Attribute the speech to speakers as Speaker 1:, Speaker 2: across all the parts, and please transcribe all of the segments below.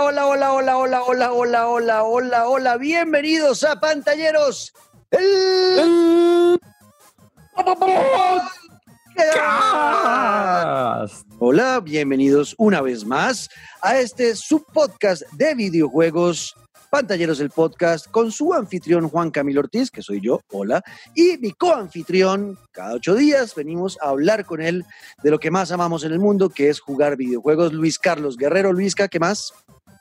Speaker 1: hola, hola, hola, hola, hola, hola, hola, hola, hola, hola. Bienvenidos a Pantalleros. El... Hola, bienvenidos una vez más a este subpodcast de videojuegos Pantalleros el podcast con su anfitrión Juan Camilo Ortiz, que soy yo, hola, y mi coanfitrión, cada ocho días venimos a hablar con él de lo que más amamos en el mundo, que es jugar videojuegos. Luis Carlos Guerrero, Luisca, ¿qué más?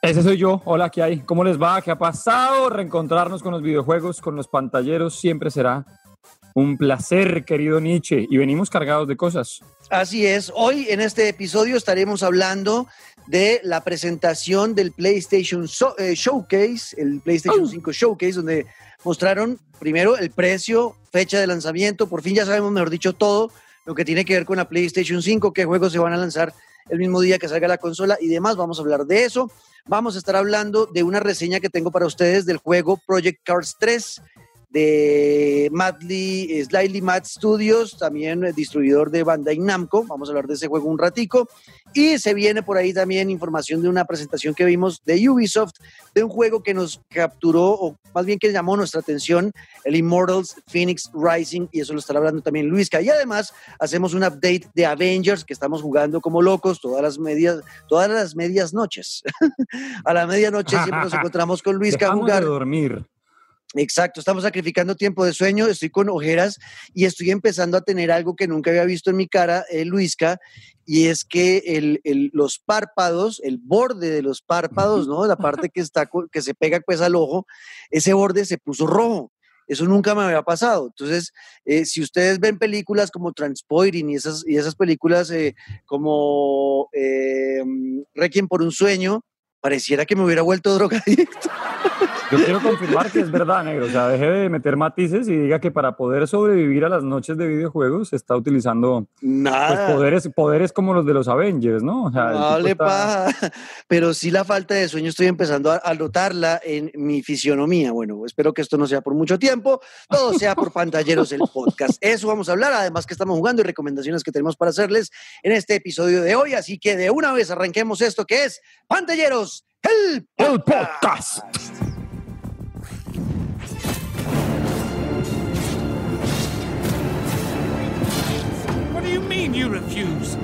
Speaker 2: Ese soy yo. Hola, ¿qué hay? ¿Cómo les va? ¿Qué ha pasado? Reencontrarnos con los videojuegos, con los pantalleros, siempre será un placer, querido Nietzsche, y venimos cargados de cosas.
Speaker 1: Así es, hoy en este episodio estaremos hablando de la presentación del PlayStation eh, Showcase, el PlayStation 5 Showcase, donde mostraron primero el precio, fecha de lanzamiento, por fin ya sabemos, mejor dicho, todo lo que tiene que ver con la PlayStation 5, qué juegos se van a lanzar el mismo día que salga la consola y demás. Vamos a hablar de eso. Vamos a estar hablando de una reseña que tengo para ustedes del juego Project Cars 3 de Madly, Slightly Mad Studios, también distribuidor de Bandai Namco. Vamos a hablar de ese juego un ratico. Y se viene por ahí también información de una presentación que vimos de Ubisoft, de un juego que nos capturó, o más bien que llamó nuestra atención, el Immortals Phoenix Rising, y eso lo estará hablando también Luisca. Y además hacemos un update de Avengers, que estamos jugando como locos todas las medias, todas las medias noches. a la medianoche siempre nos encontramos con Luisca a jugar.
Speaker 2: De dormir.
Speaker 1: Exacto, estamos sacrificando tiempo de sueño, estoy con ojeras y estoy empezando a tener algo que nunca había visto en mi cara, eh, Luisca, y es que el, los párpados, el borde de los párpados, ¿no? La parte que, está, que se pega pues al ojo, ese borde se puso rojo. Eso nunca me había pasado. Entonces, eh, si ustedes ven películas como Transpoiring y esas, y esas películas eh, como Requiem por un sueño, pareciera que me hubiera vuelto drogadicto.
Speaker 2: Yo quiero confirmar que es verdad, negro. O sea, deje de meter matices y diga que para poder sobrevivir a las noches de videojuegos se está utilizando pues, poderes, poderes como los de los Avengers, ¿no?
Speaker 1: O sea, no le Pero sí la falta de sueño estoy empezando a, notarla en mi fisionomía. Bueno, espero que esto no sea por mucho tiempo, todo sea por pantalleros el podcast. Eso vamos a hablar, además que estamos jugando y recomendaciones que tenemos para hacerles en este episodio de hoy. Así que de una vez arranquemos esto que es Pantalleros el podcast. mean you refuse?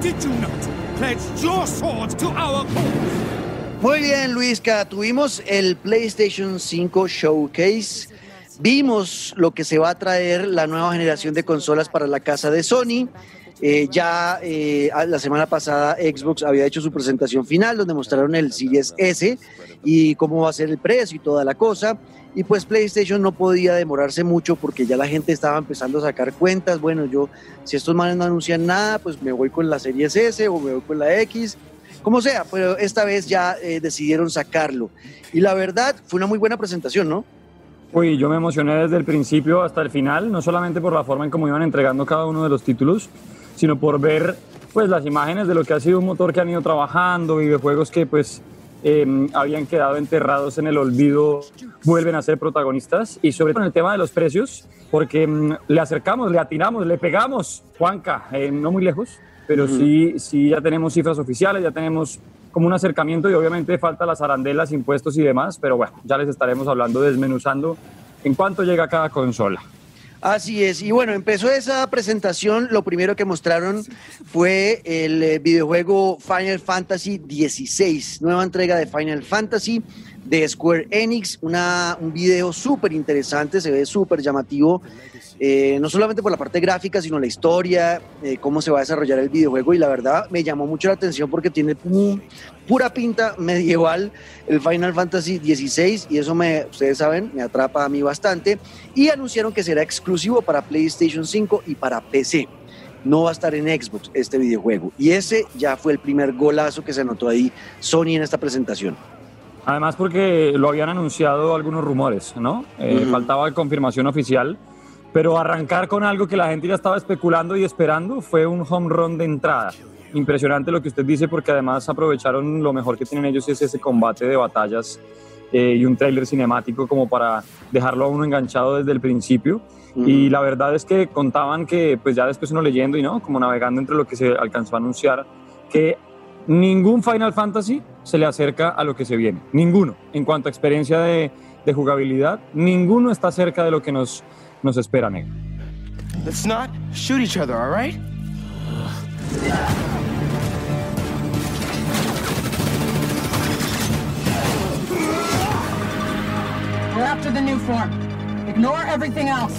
Speaker 1: Did you not pledge your sword to our cause? Muy bien, Luisca, tuvimos el PlayStation 5 Showcase. Vimos lo que se va a traer la nueva generación de consolas para la casa de Sony. Eh, ya eh, la semana pasada Xbox había hecho su presentación final donde mostraron el Series S y cómo va a ser el precio y toda la cosa. Y pues PlayStation no podía demorarse mucho porque ya la gente estaba empezando a sacar cuentas. Bueno, yo, si estos manes no anuncian nada, pues me voy con la serie S o me voy con la X, como sea, pero esta vez ya eh, decidieron sacarlo. Y la verdad, fue una muy buena presentación, ¿no?
Speaker 2: Uy, yo me emocioné desde el principio hasta el final, no solamente por la forma en cómo iban entregando cada uno de los títulos, sino por ver pues las imágenes de lo que ha sido un motor que han ido trabajando, videojuegos que pues Em, habían quedado enterrados en el olvido vuelven a ser protagonistas y sobre todo en el tema de los precios, porque em, le acercamos, le atinamos, le pegamos, Juanca, eh, no muy lejos, pero sí, sí ya tenemos cifras oficiales, ya tenemos como un acercamiento y obviamente falta las arandelas, impuestos y demás, pero bueno, ya les estaremos hablando, desmenuzando en cuánto llega cada consola.
Speaker 1: Así es, y bueno, empezó esa presentación, lo primero que mostraron fue el eh, videojuego Final Fantasy XVI, nueva entrega de Final Fantasy de Square Enix, una, un video súper interesante, se ve súper llamativo, eh, no solamente por la parte gráfica, sino la historia, eh, cómo se va a desarrollar el videojuego y la verdad me llamó mucho la atención porque tiene pura pinta medieval el Final Fantasy XVI y eso me, ustedes saben, me atrapa a mí bastante y anunciaron que será exclusivo para PlayStation 5 y para PC. No va a estar en Xbox este videojuego. Y ese ya fue el primer golazo que se anotó ahí Sony en esta presentación.
Speaker 2: Además porque lo habían anunciado algunos rumores, ¿no? Eh, faltaba confirmación oficial, pero arrancar con algo que la gente ya estaba especulando y esperando fue un home run de entrada. Impresionante lo que usted dice porque además aprovecharon lo mejor que tienen ellos es ese combate de batallas eh, y un trailer cinemático como para dejarlo a uno enganchado desde el principio. Y la verdad es que contaban que, pues ya después uno leyendo y no, como navegando entre lo que se alcanzó a anunciar, que ningún Final Fantasy se le acerca a lo que se viene. Ninguno. En cuanto a experiencia de, de jugabilidad, ninguno está cerca de lo que nos, nos espera, negro.
Speaker 3: Let's not shoot each other, all right?
Speaker 1: We're after the new form. Ignore everything else.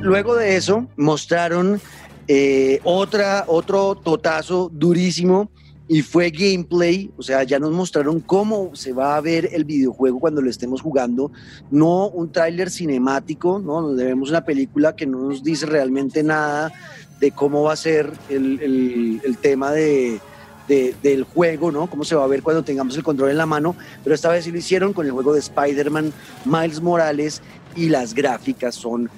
Speaker 1: Luego de eso, mostraron eh, otra, otro totazo durísimo y fue gameplay, o sea, ya nos mostraron cómo se va a ver el videojuego cuando lo estemos jugando, no un tráiler cinemático, ¿no? Nos debemos una película que no nos dice realmente nada de cómo va a ser el, el, el tema de, de, del juego, ¿no? Cómo se va a ver cuando tengamos el control en la mano, pero esta vez sí lo hicieron con el juego de Spider-Man, Miles Morales, y las gráficas son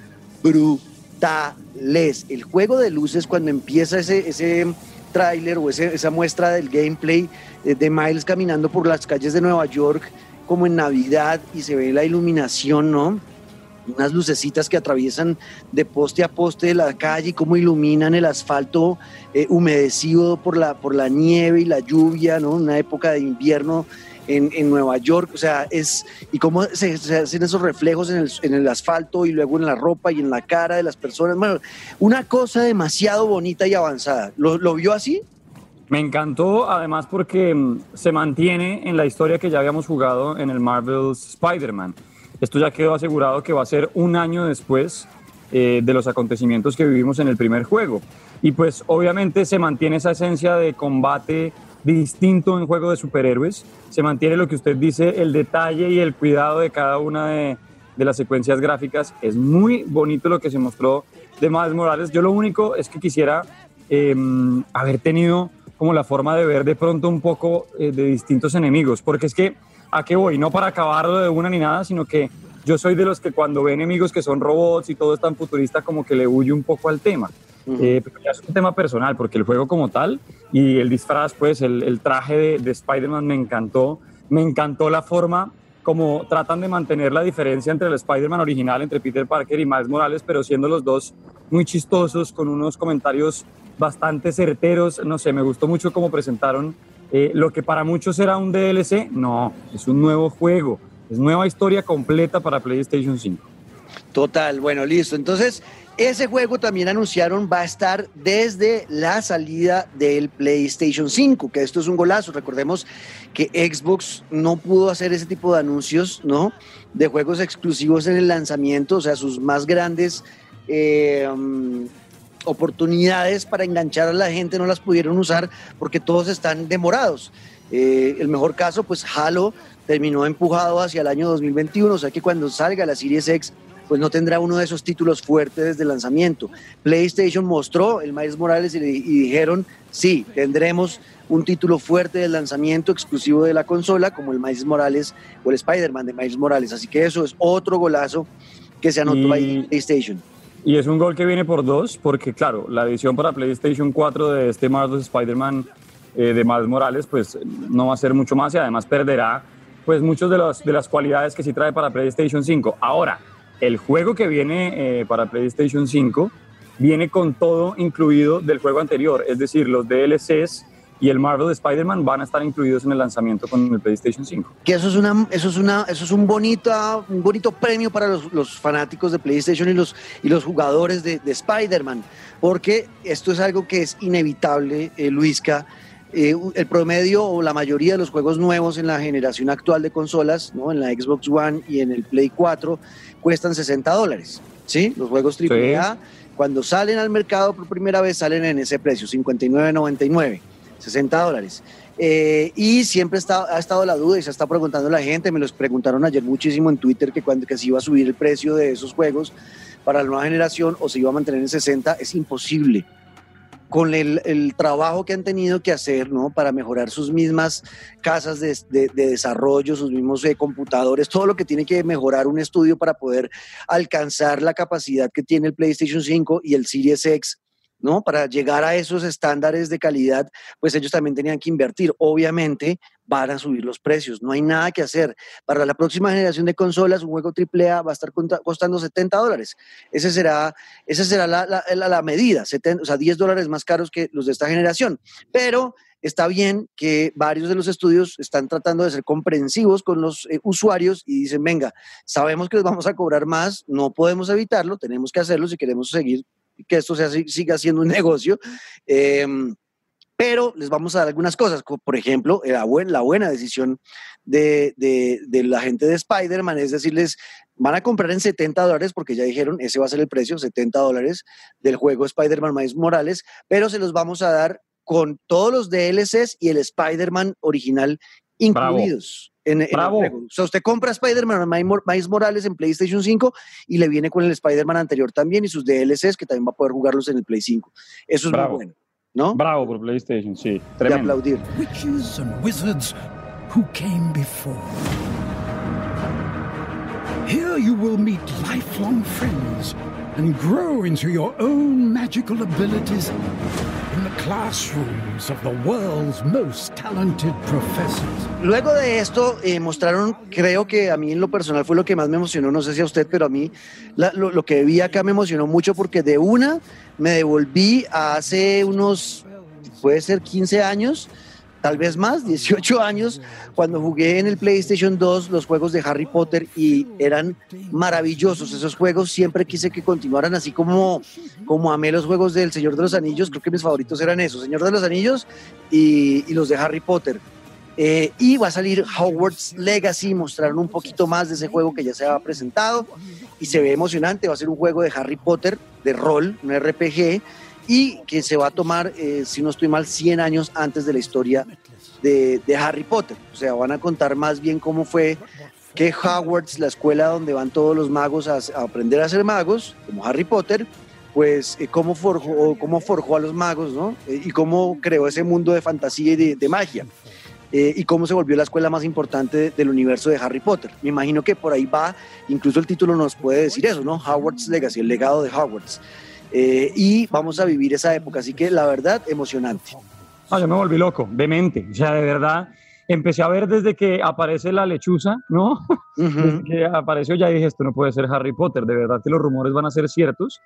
Speaker 1: brutales. El juego de luces cuando empieza ese... ese tráiler o esa muestra del gameplay de, de Miles caminando por las calles de Nueva York como en Navidad y se ve la iluminación, ¿no? unas lucecitas que atraviesan de poste a poste la calle y cómo iluminan el asfalto eh, humedecido por la, por la nieve y la lluvia, ¿no? Una época de invierno en, en Nueva York, o sea, es, y cómo se, se hacen esos reflejos en el, en el, asfalto y luego en la ropa y en la cara de las personas. Bueno, una cosa demasiado bonita y avanzada. ¿Lo, lo vio así?
Speaker 2: Me encantó, además, porque mm, se mantiene en la historia que ya habíamos jugado en el Marvel's Spider-Man. Esto ya quedó asegurado que va a ser un año después eh, de los acontecimientos que vivimos en el primer juego. Y pues obviamente se mantiene esa esencia de combate distinto en juego de superhéroes. Se mantiene lo que usted dice, el detalle y el cuidado de cada una de, las secuencias gráficas. Es muy bonito lo que se mostró de Miles Morales. Yo lo único es que quisiera eh, haber tenido como la forma de ver de pronto un poco eh, de distintos enemigos, porque es que a qué voy, no para acabarlo de una ni nada, sino que yo soy de los que cuando ve enemigos que son robots y todo es tan futurista como que le huye un poco al tema. Uh -huh. eh, pero ya es un tema personal, porque el juego como tal y el disfraz, pues el, el traje de, de Spider-Man me encantó. Me encantó la forma como tratan de mantener la diferencia entre el Spider-Man original, entre Peter Parker y Miles Morales, pero siendo los dos muy chistosos, con unos comentarios bastante certeros. No sé, me gustó mucho cómo presentaron eh, lo que para muchos era un DLC, no, es un nuevo juego, es nueva historia completa para PlayStation 5.
Speaker 1: Total, bueno, listo. Entonces, ese juego también anunciaron va a estar desde la salida del PlayStation 5, que esto es un golazo. Recordemos que Xbox no pudo hacer ese tipo de anuncios, ¿no? De juegos exclusivos en el lanzamiento, o sea, sus más grandes eh, um, oportunidades para enganchar a la gente no las pudieron usar porque todos están demorados. Eh, el mejor caso, pues Halo terminó empujado hacia el año 2021, o sea que cuando salga la Series X, pues no tendrá uno de esos títulos fuertes desde el lanzamiento. PlayStation mostró el Miles Morales y, y dijeron, sí, tendremos un título fuerte del lanzamiento exclusivo de la consola, como el Miles Morales o el Spider-Man de Miles Morales. Así que eso es otro golazo que se anotó
Speaker 2: Y-
Speaker 1: ahí en PlayStation.
Speaker 2: Y es un gol que viene por dos, porque claro, la edición para PlayStation 4 de este Marvel's Spider-Man eh, de Miles Morales, pues no va a ser mucho más y además perderá pues muchas de, las de las cualidades que sí trae para PlayStation 5. Ahora, el juego que viene eh, para PlayStation 5 viene con todo incluido del juego anterior, es decir, los DLCs y el Marvel de Spider-Man van a estar incluidos en el lanzamiento con el PlayStation 5.
Speaker 1: que eso es una eso es una eso es un bonito un bonito premio para los, los fanáticos de PlayStation y los y los jugadores de, de Spider-Man porque esto es algo que es inevitable eh, Luisca eh, el promedio o la mayoría de los juegos nuevos en la generación actual de consolas ¿no? en la Xbox One y en el Play 4 cuestan 60 dólares ¿sí? los juegos AAA cuando salen al mercado por primera vez salen en ese precio 59.99 60 dólares eh, y siempre está, ha estado la duda y se está preguntando la gente, me los preguntaron ayer muchísimo en Twitter que cuando que se iba a subir el precio de esos juegos para la nueva generación o se iba a mantener en 60, es imposible. Con el, el trabajo que han tenido que hacer ¿no? para mejorar sus mismas casas de, de, de desarrollo, sus mismos eh, computadores, todo lo que tiene que mejorar un estudio para poder alcanzar la capacidad que tiene el PlayStation 5 y el Series X, ¿no? Para llegar a esos estándares de calidad, pues ellos también tenían que invertir. Obviamente van a subir los precios, no hay nada que hacer. Para la próxima generación de consolas, un juego AAA va a estar costando 70 dólares. Ese será, esa será la, la medida, 70, o sea, 10 dólares más caros que los de esta generación. Pero está bien que varios de los estudios están tratando de ser comprensivos con los eh, usuarios y dicen, venga, sabemos que les vamos a cobrar más, no podemos evitarlo, tenemos que hacerlo si queremos seguir que esto sea, siga siendo un negocio. Em, pero les vamos a dar algunas cosas, como por ejemplo, la, buena, la buena decisión de, de, la gente de Spider-Man es decirles, van a comprar en 70 dólares, porque ya dijeron, ese va a ser el precio, 70 dólares del juego Spider-Man Miles Morales, pero se los vamos a dar con todos los DLCs y el Spider-Man original incluidos. En, el juego. O sea, usted compra Spider-Man Miles Morales en PlayStation 5 y le viene con el Spider-Man anterior también y sus DLCs que también va a poder jugarlos en el Play 5. Eso es muy bueno. ¿no?
Speaker 2: Bravo por PlayStation, sí.
Speaker 1: Tremendo. De aplaudir.
Speaker 4: Witches and wizards who came before. Here you will meet lifelong friends and grow into your own magical abilities classrooms of the world's most talented professors.
Speaker 1: Luego de esto eh, mostraron, creo que a mí en lo personal fue lo que más me emocionó, no sé si a usted, pero a mí la, lo, lo que vi acá me emocionó mucho porque de una me devolví a hace unos, puede ser 15 años, tal vez más, 18 años, cuando jugué en el PlayStation 2 los juegos de Harry Potter y eran maravillosos esos juegos. Siempre quise que continuaran así como, como amé los juegos del Señor de los Anillos. Creo que mis favoritos eran esos, Señor de los Anillos y, los de Harry Potter. Eh, y va a salir Hogwarts Legacy, mostraron un poquito más de ese juego que ya se ha presentado y se ve emocionante. Va a ser un juego de Harry Potter, de rol, un RPG y que se va a tomar, eh, si no estoy mal, 100 años antes de la historia de, Harry Potter. O sea, van a contar más bien cómo fue que Hogwarts, la escuela donde van todos los magos a, aprender a ser magos, como Harry Potter, pues eh, cómo, forjó, cómo forjó a los magos, ¿no? Eh, y cómo creó ese mundo de fantasía y de, magia. y cómo se volvió la escuela más importante del universo de Harry Potter. Me imagino que por ahí va, incluso el título nos puede decir eso, ¿no? Hogwarts Legacy, el legado de Hogwarts. Eh, y vamos a vivir esa época. Así que la verdad, emocionante.
Speaker 2: Ah, yo me volví loco, demente. O sea, de verdad, empecé a ver desde que aparece la lechuza, ¿no? Desde que apareció ya dije, esto no puede ser Harry Potter, de verdad que los rumores van a ser ciertos.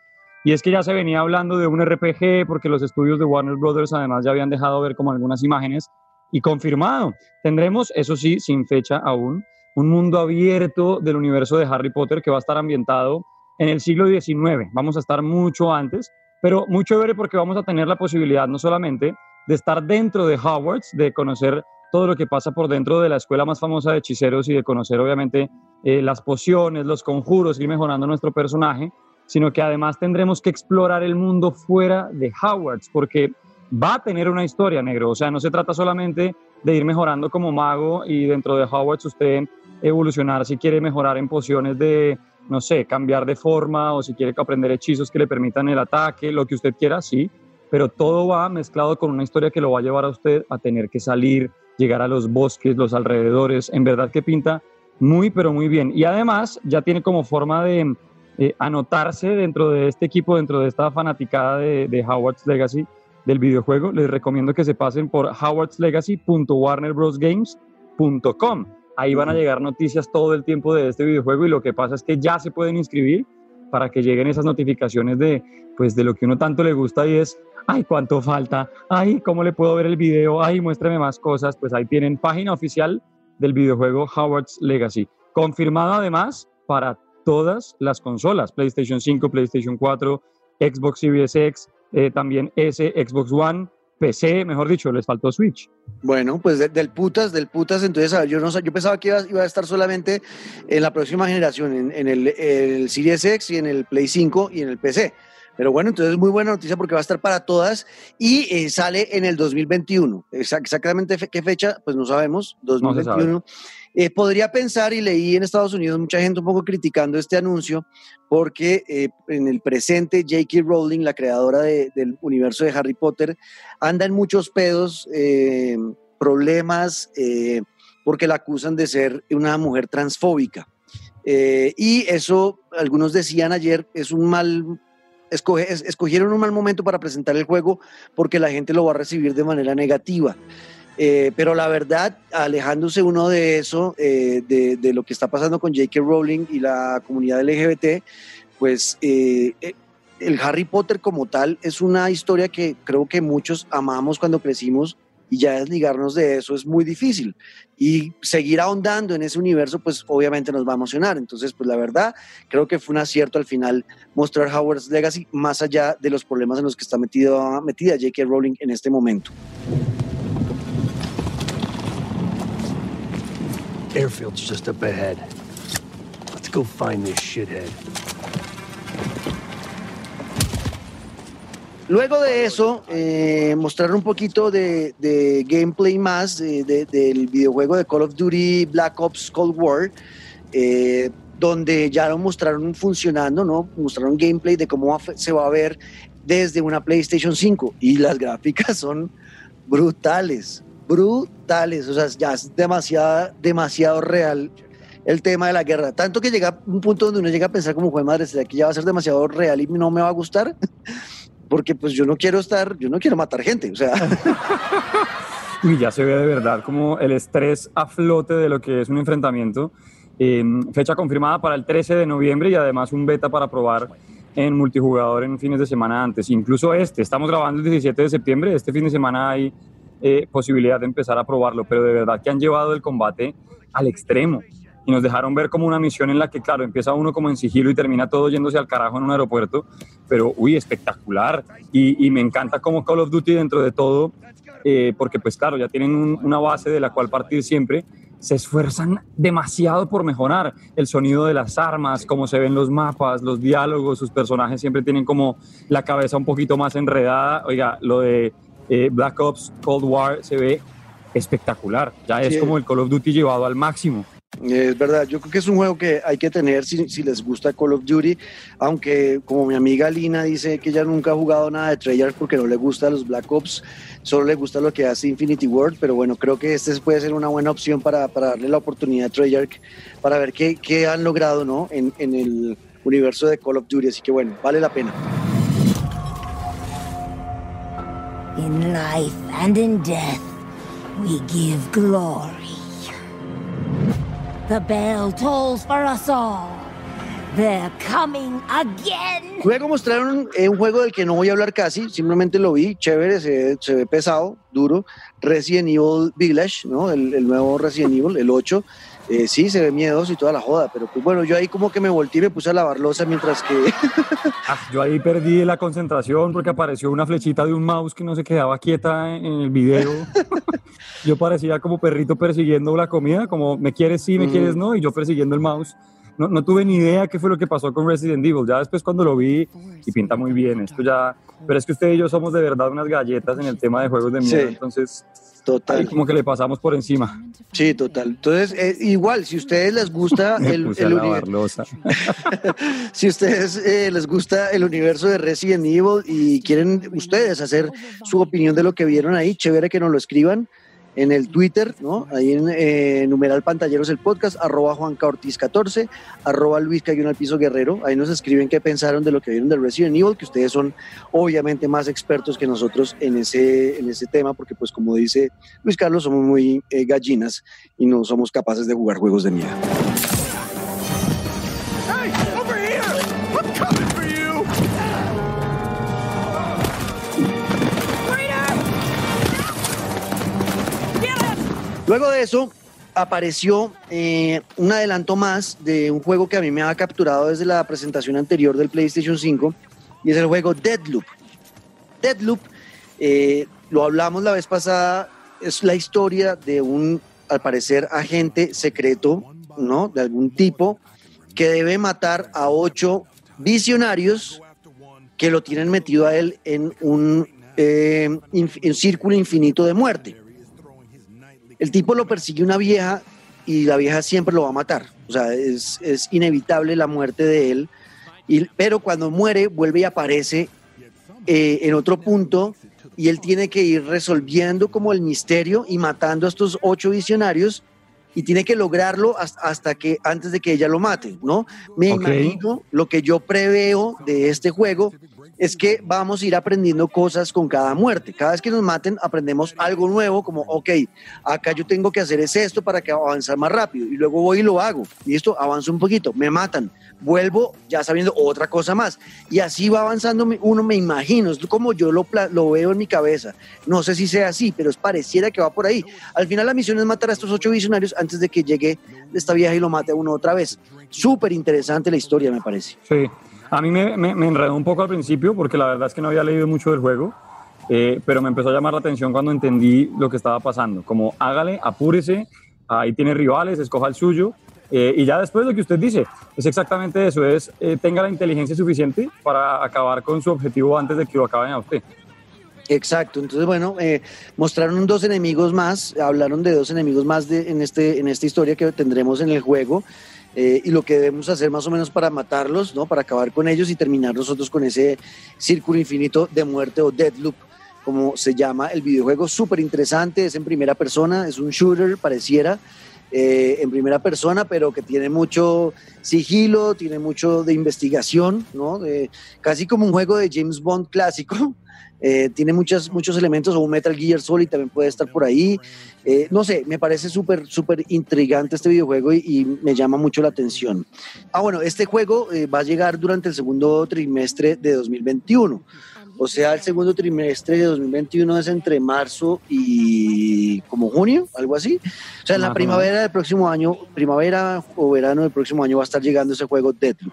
Speaker 2: Y es que ya se venía hablando de un RPG porque los estudios de Warner Brothers además ya habían dejado ver como algunas imágenes y confirmado. Tendremos, eso sí, sin fecha aún, un mundo abierto del universo de Harry Potter que va a estar ambientado en el siglo XIX. Vamos a estar mucho antes, pero muy chévere porque vamos a tener la posibilidad no solamente de estar dentro de Hogwarts, de conocer todo lo que pasa por dentro de la escuela más famosa de hechiceros y de conocer obviamente eh, las pociones, los conjuros, ir mejorando nuestro personaje, sino que además tendremos que explorar el mundo fuera de Hogwarts, porque va a tener una historia, negro. O sea, no se trata solamente de ir mejorando como mago y dentro de Hogwarts usted evolucionar si quiere mejorar en pociones de no sé, cambiar de forma o si quiere aprender hechizos que le permitan el ataque, lo que usted quiera, sí, pero todo va mezclado con una historia que lo va a llevar a usted a tener que salir, llegar a los bosques, los alrededores, en verdad que pinta muy, pero muy bien. Y además ya tiene como forma de eh, anotarse dentro de este equipo, dentro de esta fanaticada de, de Howard's Legacy del videojuego. Les recomiendo que se pasen por howardslegacy.warnerbrosgames.com Ahí van a llegar noticias todo el tiempo de este videojuego y lo que pasa es que ya se pueden inscribir para que lleguen esas notificaciones de, pues, de lo que uno tanto le gusta y es, ay, cuánto falta, ay, cómo le puedo ver el video, ay, muéstrame más cosas. Pues ahí tienen página oficial del videojuego Howard's Legacy. Confirmado además para todas las consolas, PlayStation 5, PlayStation 4, Xbox Series X, eh, también S, Xbox One, PC, mejor dicho, les faltó Switch.
Speaker 1: Bueno, pues del putas, del putas, entonces yo no yo pensaba que iba, a estar solamente en la próxima generación, en, el, el, Series X y en el Play 5 y en el PC. Pero bueno, entonces muy buena noticia porque va a estar para todas y eh, sale en el 2021. Exactamente qué fecha, pues no sabemos, 2021. Eh, podría pensar, y leí en Estados Unidos mucha gente un poco criticando este anuncio, porque eh, en el presente J.K. Rowling, la creadora del universo de Harry Potter, anda en muchos pedos, problemas, porque la acusan de ser una mujer transfóbica. y eso, algunos decían ayer, es un mal escogieron un mal momento para presentar el juego porque la gente lo va a recibir de manera negativa. Eh, pero la verdad, alejándose uno de eso, eh, de, lo que está pasando con J.K. Rowling y la comunidad LGBT, pues eh, el Harry Potter como tal es una historia que creo que muchos amamos cuando crecimos y ya desligarnos de eso es muy difícil. Y seguir ahondando en ese universo, pues obviamente nos va a emocionar. Entonces, pues la verdad, creo que fue un acierto al final mostrar Howard's Legacy más allá de los problemas en los que está metido, metida J.K. Rowling en este momento.
Speaker 5: Airfield's just up ahead. Let's go find this shithead.
Speaker 1: Luego de eso, eh, mostrar un poquito de, gameplay más del videojuego de Call of Duty Black Ops Cold War, eh, donde ya lo mostraron funcionando, ¿no? Mostraron gameplay de cómo se va a ver desde una PlayStation 5 y las gráficas son brutales, brutales, o sea, ya es demasiado, demasiado real el tema de la guerra. Tanto que llega un punto donde uno llega a pensar como, fue madre, ¿será que ya va a ser demasiado real y no me va a gustar? porque pues yo no quiero estar, yo no quiero matar gente, o sea.
Speaker 2: Y ya se ve de verdad como el estrés a flote de lo que es un enfrentamiento. fecha confirmada para el 13 de noviembre y además un beta para probar en multijugador en fines de semana antes. Incluso este, estamos grabando el 17 de septiembre, este fin de semana hay eh, posibilidad de empezar a probarlo, pero de verdad que han llevado el combate al extremo y nos dejaron ver como una misión en la que, claro, empieza uno como en sigilo y termina todo yéndose al carajo en un aeropuerto, pero uy, espectacular. Y, me encanta como Call of Duty dentro de todo, eh, porque pues claro, ya tienen una base de la cual partir siempre, se esfuerzan demasiado por mejorar el sonido de las armas, cómo se ven los mapas, los diálogos, sus personajes siempre tienen como la cabeza un poquito más enredada. Oiga, lo de eh, Black Ops Cold War se ve espectacular, ya es como el Call of Duty llevado al máximo.
Speaker 1: Es verdad, yo creo que es un juego que hay que tener si, si, les gusta Call of Duty, aunque como mi amiga Lina dice que ella nunca ha jugado nada de Treyarch porque no le gusta los Black Ops, solo le gusta lo que hace Infinity World, pero bueno, creo que este puede ser una buena opción para, para darle la oportunidad a Treyarch para ver qué, qué han logrado ¿no? en, en el universo de Call of Duty, así que bueno, vale la pena. In life and in death, we give glory. The bell tolls for us all. They're coming again. Luego mostraron eh, un juego del que no voy a hablar casi, simplemente lo vi, chévere, se, se ve pesado, duro. Resident Evil Village, ¿no? El, el nuevo Resident Evil, el 8. Eh, sí, se ve miedoso y toda la joda, pero pues bueno, yo ahí como que me volteé y me puse a lavar losa mientras que...
Speaker 2: Ah, yo ahí perdí la concentración porque apareció una flechita de un mouse que no se quedaba quieta en el video. yo parecía como perrito persiguiendo la comida, como me quieres sí, me quieres no, y yo persiguiendo el mouse. No, no, tuve ni idea qué fue lo que pasó con Resident Evil. Ya después cuando lo vi, y pinta muy bien, esto ya... Pero es que usted y yo somos de verdad unas galletas en el tema de juegos de miedo, entonces Total. como que le pasamos por encima.
Speaker 1: Sí, total. Entonces, eh, igual, si a ustedes les gusta el, universo. si ustedes eh, les gusta el universo de Resident Evil y quieren ustedes hacer su opinión de lo que vieron ahí, chévere que nos lo escriban en el Twitter, ¿no? Ahí en eh, numeral pantalleros el podcast, arroba Juanca Ortiz 14, arroba Luis Cayón al Piso Guerrero. Ahí nos escriben qué pensaron de lo que vieron del Resident Evil, que ustedes son obviamente más expertos que nosotros en ese, en ese tema, porque pues como dice Luis Carlos, somos muy eh, gallinas y no somos capaces de jugar juegos de miedo. Luego de eso, apareció eh, un adelanto más de un juego que a mí me ha capturado desde la presentación anterior del PlayStation 5 y es el juego Deadloop. Deadloop, eh, lo hablamos la vez pasada, es la historia de un, al parecer, agente secreto, ¿no? De algún tipo que debe matar a ocho visionarios que lo tienen metido a él en un eh, círculo infinito de muerte. El tipo lo persigue una vieja y la vieja siempre lo va a matar. O sea, es, inevitable la muerte de él. Pero cuando muere, vuelve y aparece eh, en otro punto y él tiene que ir resolviendo como el misterio y matando a estos ocho visionarios y tiene que lograrlo hasta, hasta que antes de que ella lo mate, ¿no? Me imagino lo que yo preveo de este juego es que vamos a ir aprendiendo cosas con cada muerte. Cada vez que nos maten aprendemos algo nuevo, como, ok, acá yo tengo que hacer es esto para que avanzar más rápido. Y luego voy y lo hago. Y esto avanzo un poquito, me matan, vuelvo ya sabiendo otra cosa más. Y así va avanzando uno, me imagino, es como yo lo, lo veo en mi cabeza. No sé si sea así, pero es pareciera que va por ahí. Al final la misión es matar a estos ocho visionarios antes de que llegue esta vieja y lo mate a uno otra vez. Súper interesante la historia, me parece.
Speaker 2: Sí, a mí me, me, me enredó un poco al principio porque la verdad es que no había leído mucho del juego, eh, pero me empezó a llamar la atención cuando entendí lo que estaba pasando. Como hágale, apúrese, ahí tiene rivales, escoja el suyo. Eh, y ya después lo que usted dice, es exactamente eso, es eh, tenga la inteligencia suficiente para acabar con su objetivo antes de que lo acaben a usted.
Speaker 1: Exacto, entonces bueno, eh, mostraron dos enemigos más, hablaron de dos enemigos más de, en, este, en esta historia que tendremos en el juego eh, y lo que debemos hacer más o menos para matarlos, ¿no? para acabar con ellos y terminar nosotros con ese círculo infinito de muerte o deadloop, como se llama el videojuego, súper interesante, es en primera persona, es un shooter, pareciera. Eh, en primera persona, pero que tiene mucho sigilo, tiene mucho de investigación, ¿no? De- casi como un juego de James Bond clásico, eh, tiene muchas, muchos elementos, o un Metal Gear Solid también puede estar por ahí. Eh, no sé, me parece súper, súper intrigante este videojuego y, me llama mucho la atención. Ah, bueno, este juego eh, va a llegar durante el segundo trimestre de 2021. O sea, el segundo trimestre de 2021 es entre marzo y como junio, algo así. O sea, en la primavera del próximo año, primavera o verano del próximo año va a estar llegando ese juego Deadloop.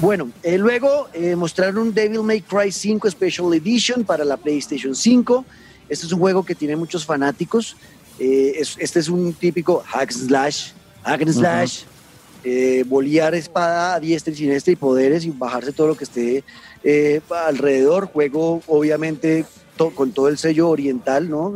Speaker 1: Bueno, eh, luego eh, mostraron un Devil May Cry 5 Special Edition para la PlayStation 5. Este es un juego que tiene muchos fanáticos. Eh, es- este es un típico hack slash, hack and slash, eh, bolear espada a diestra y siniestra y poderes y bajarse todo lo que esté eh, alrededor. Juego, obviamente, to- con todo el sello oriental, ¿no?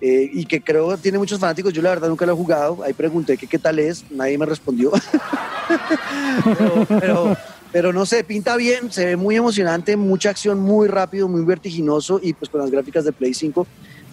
Speaker 1: Y que creo que tiene muchos fanáticos. Yo la verdad nunca lo he jugado. Ahí pregunté que qué tal es, nadie me respondió. pero, pero, pero no sé, pinta bien, se ve muy emocionante, mucha acción, muy rápido, muy vertiginoso y pues con las gráficas de Play 5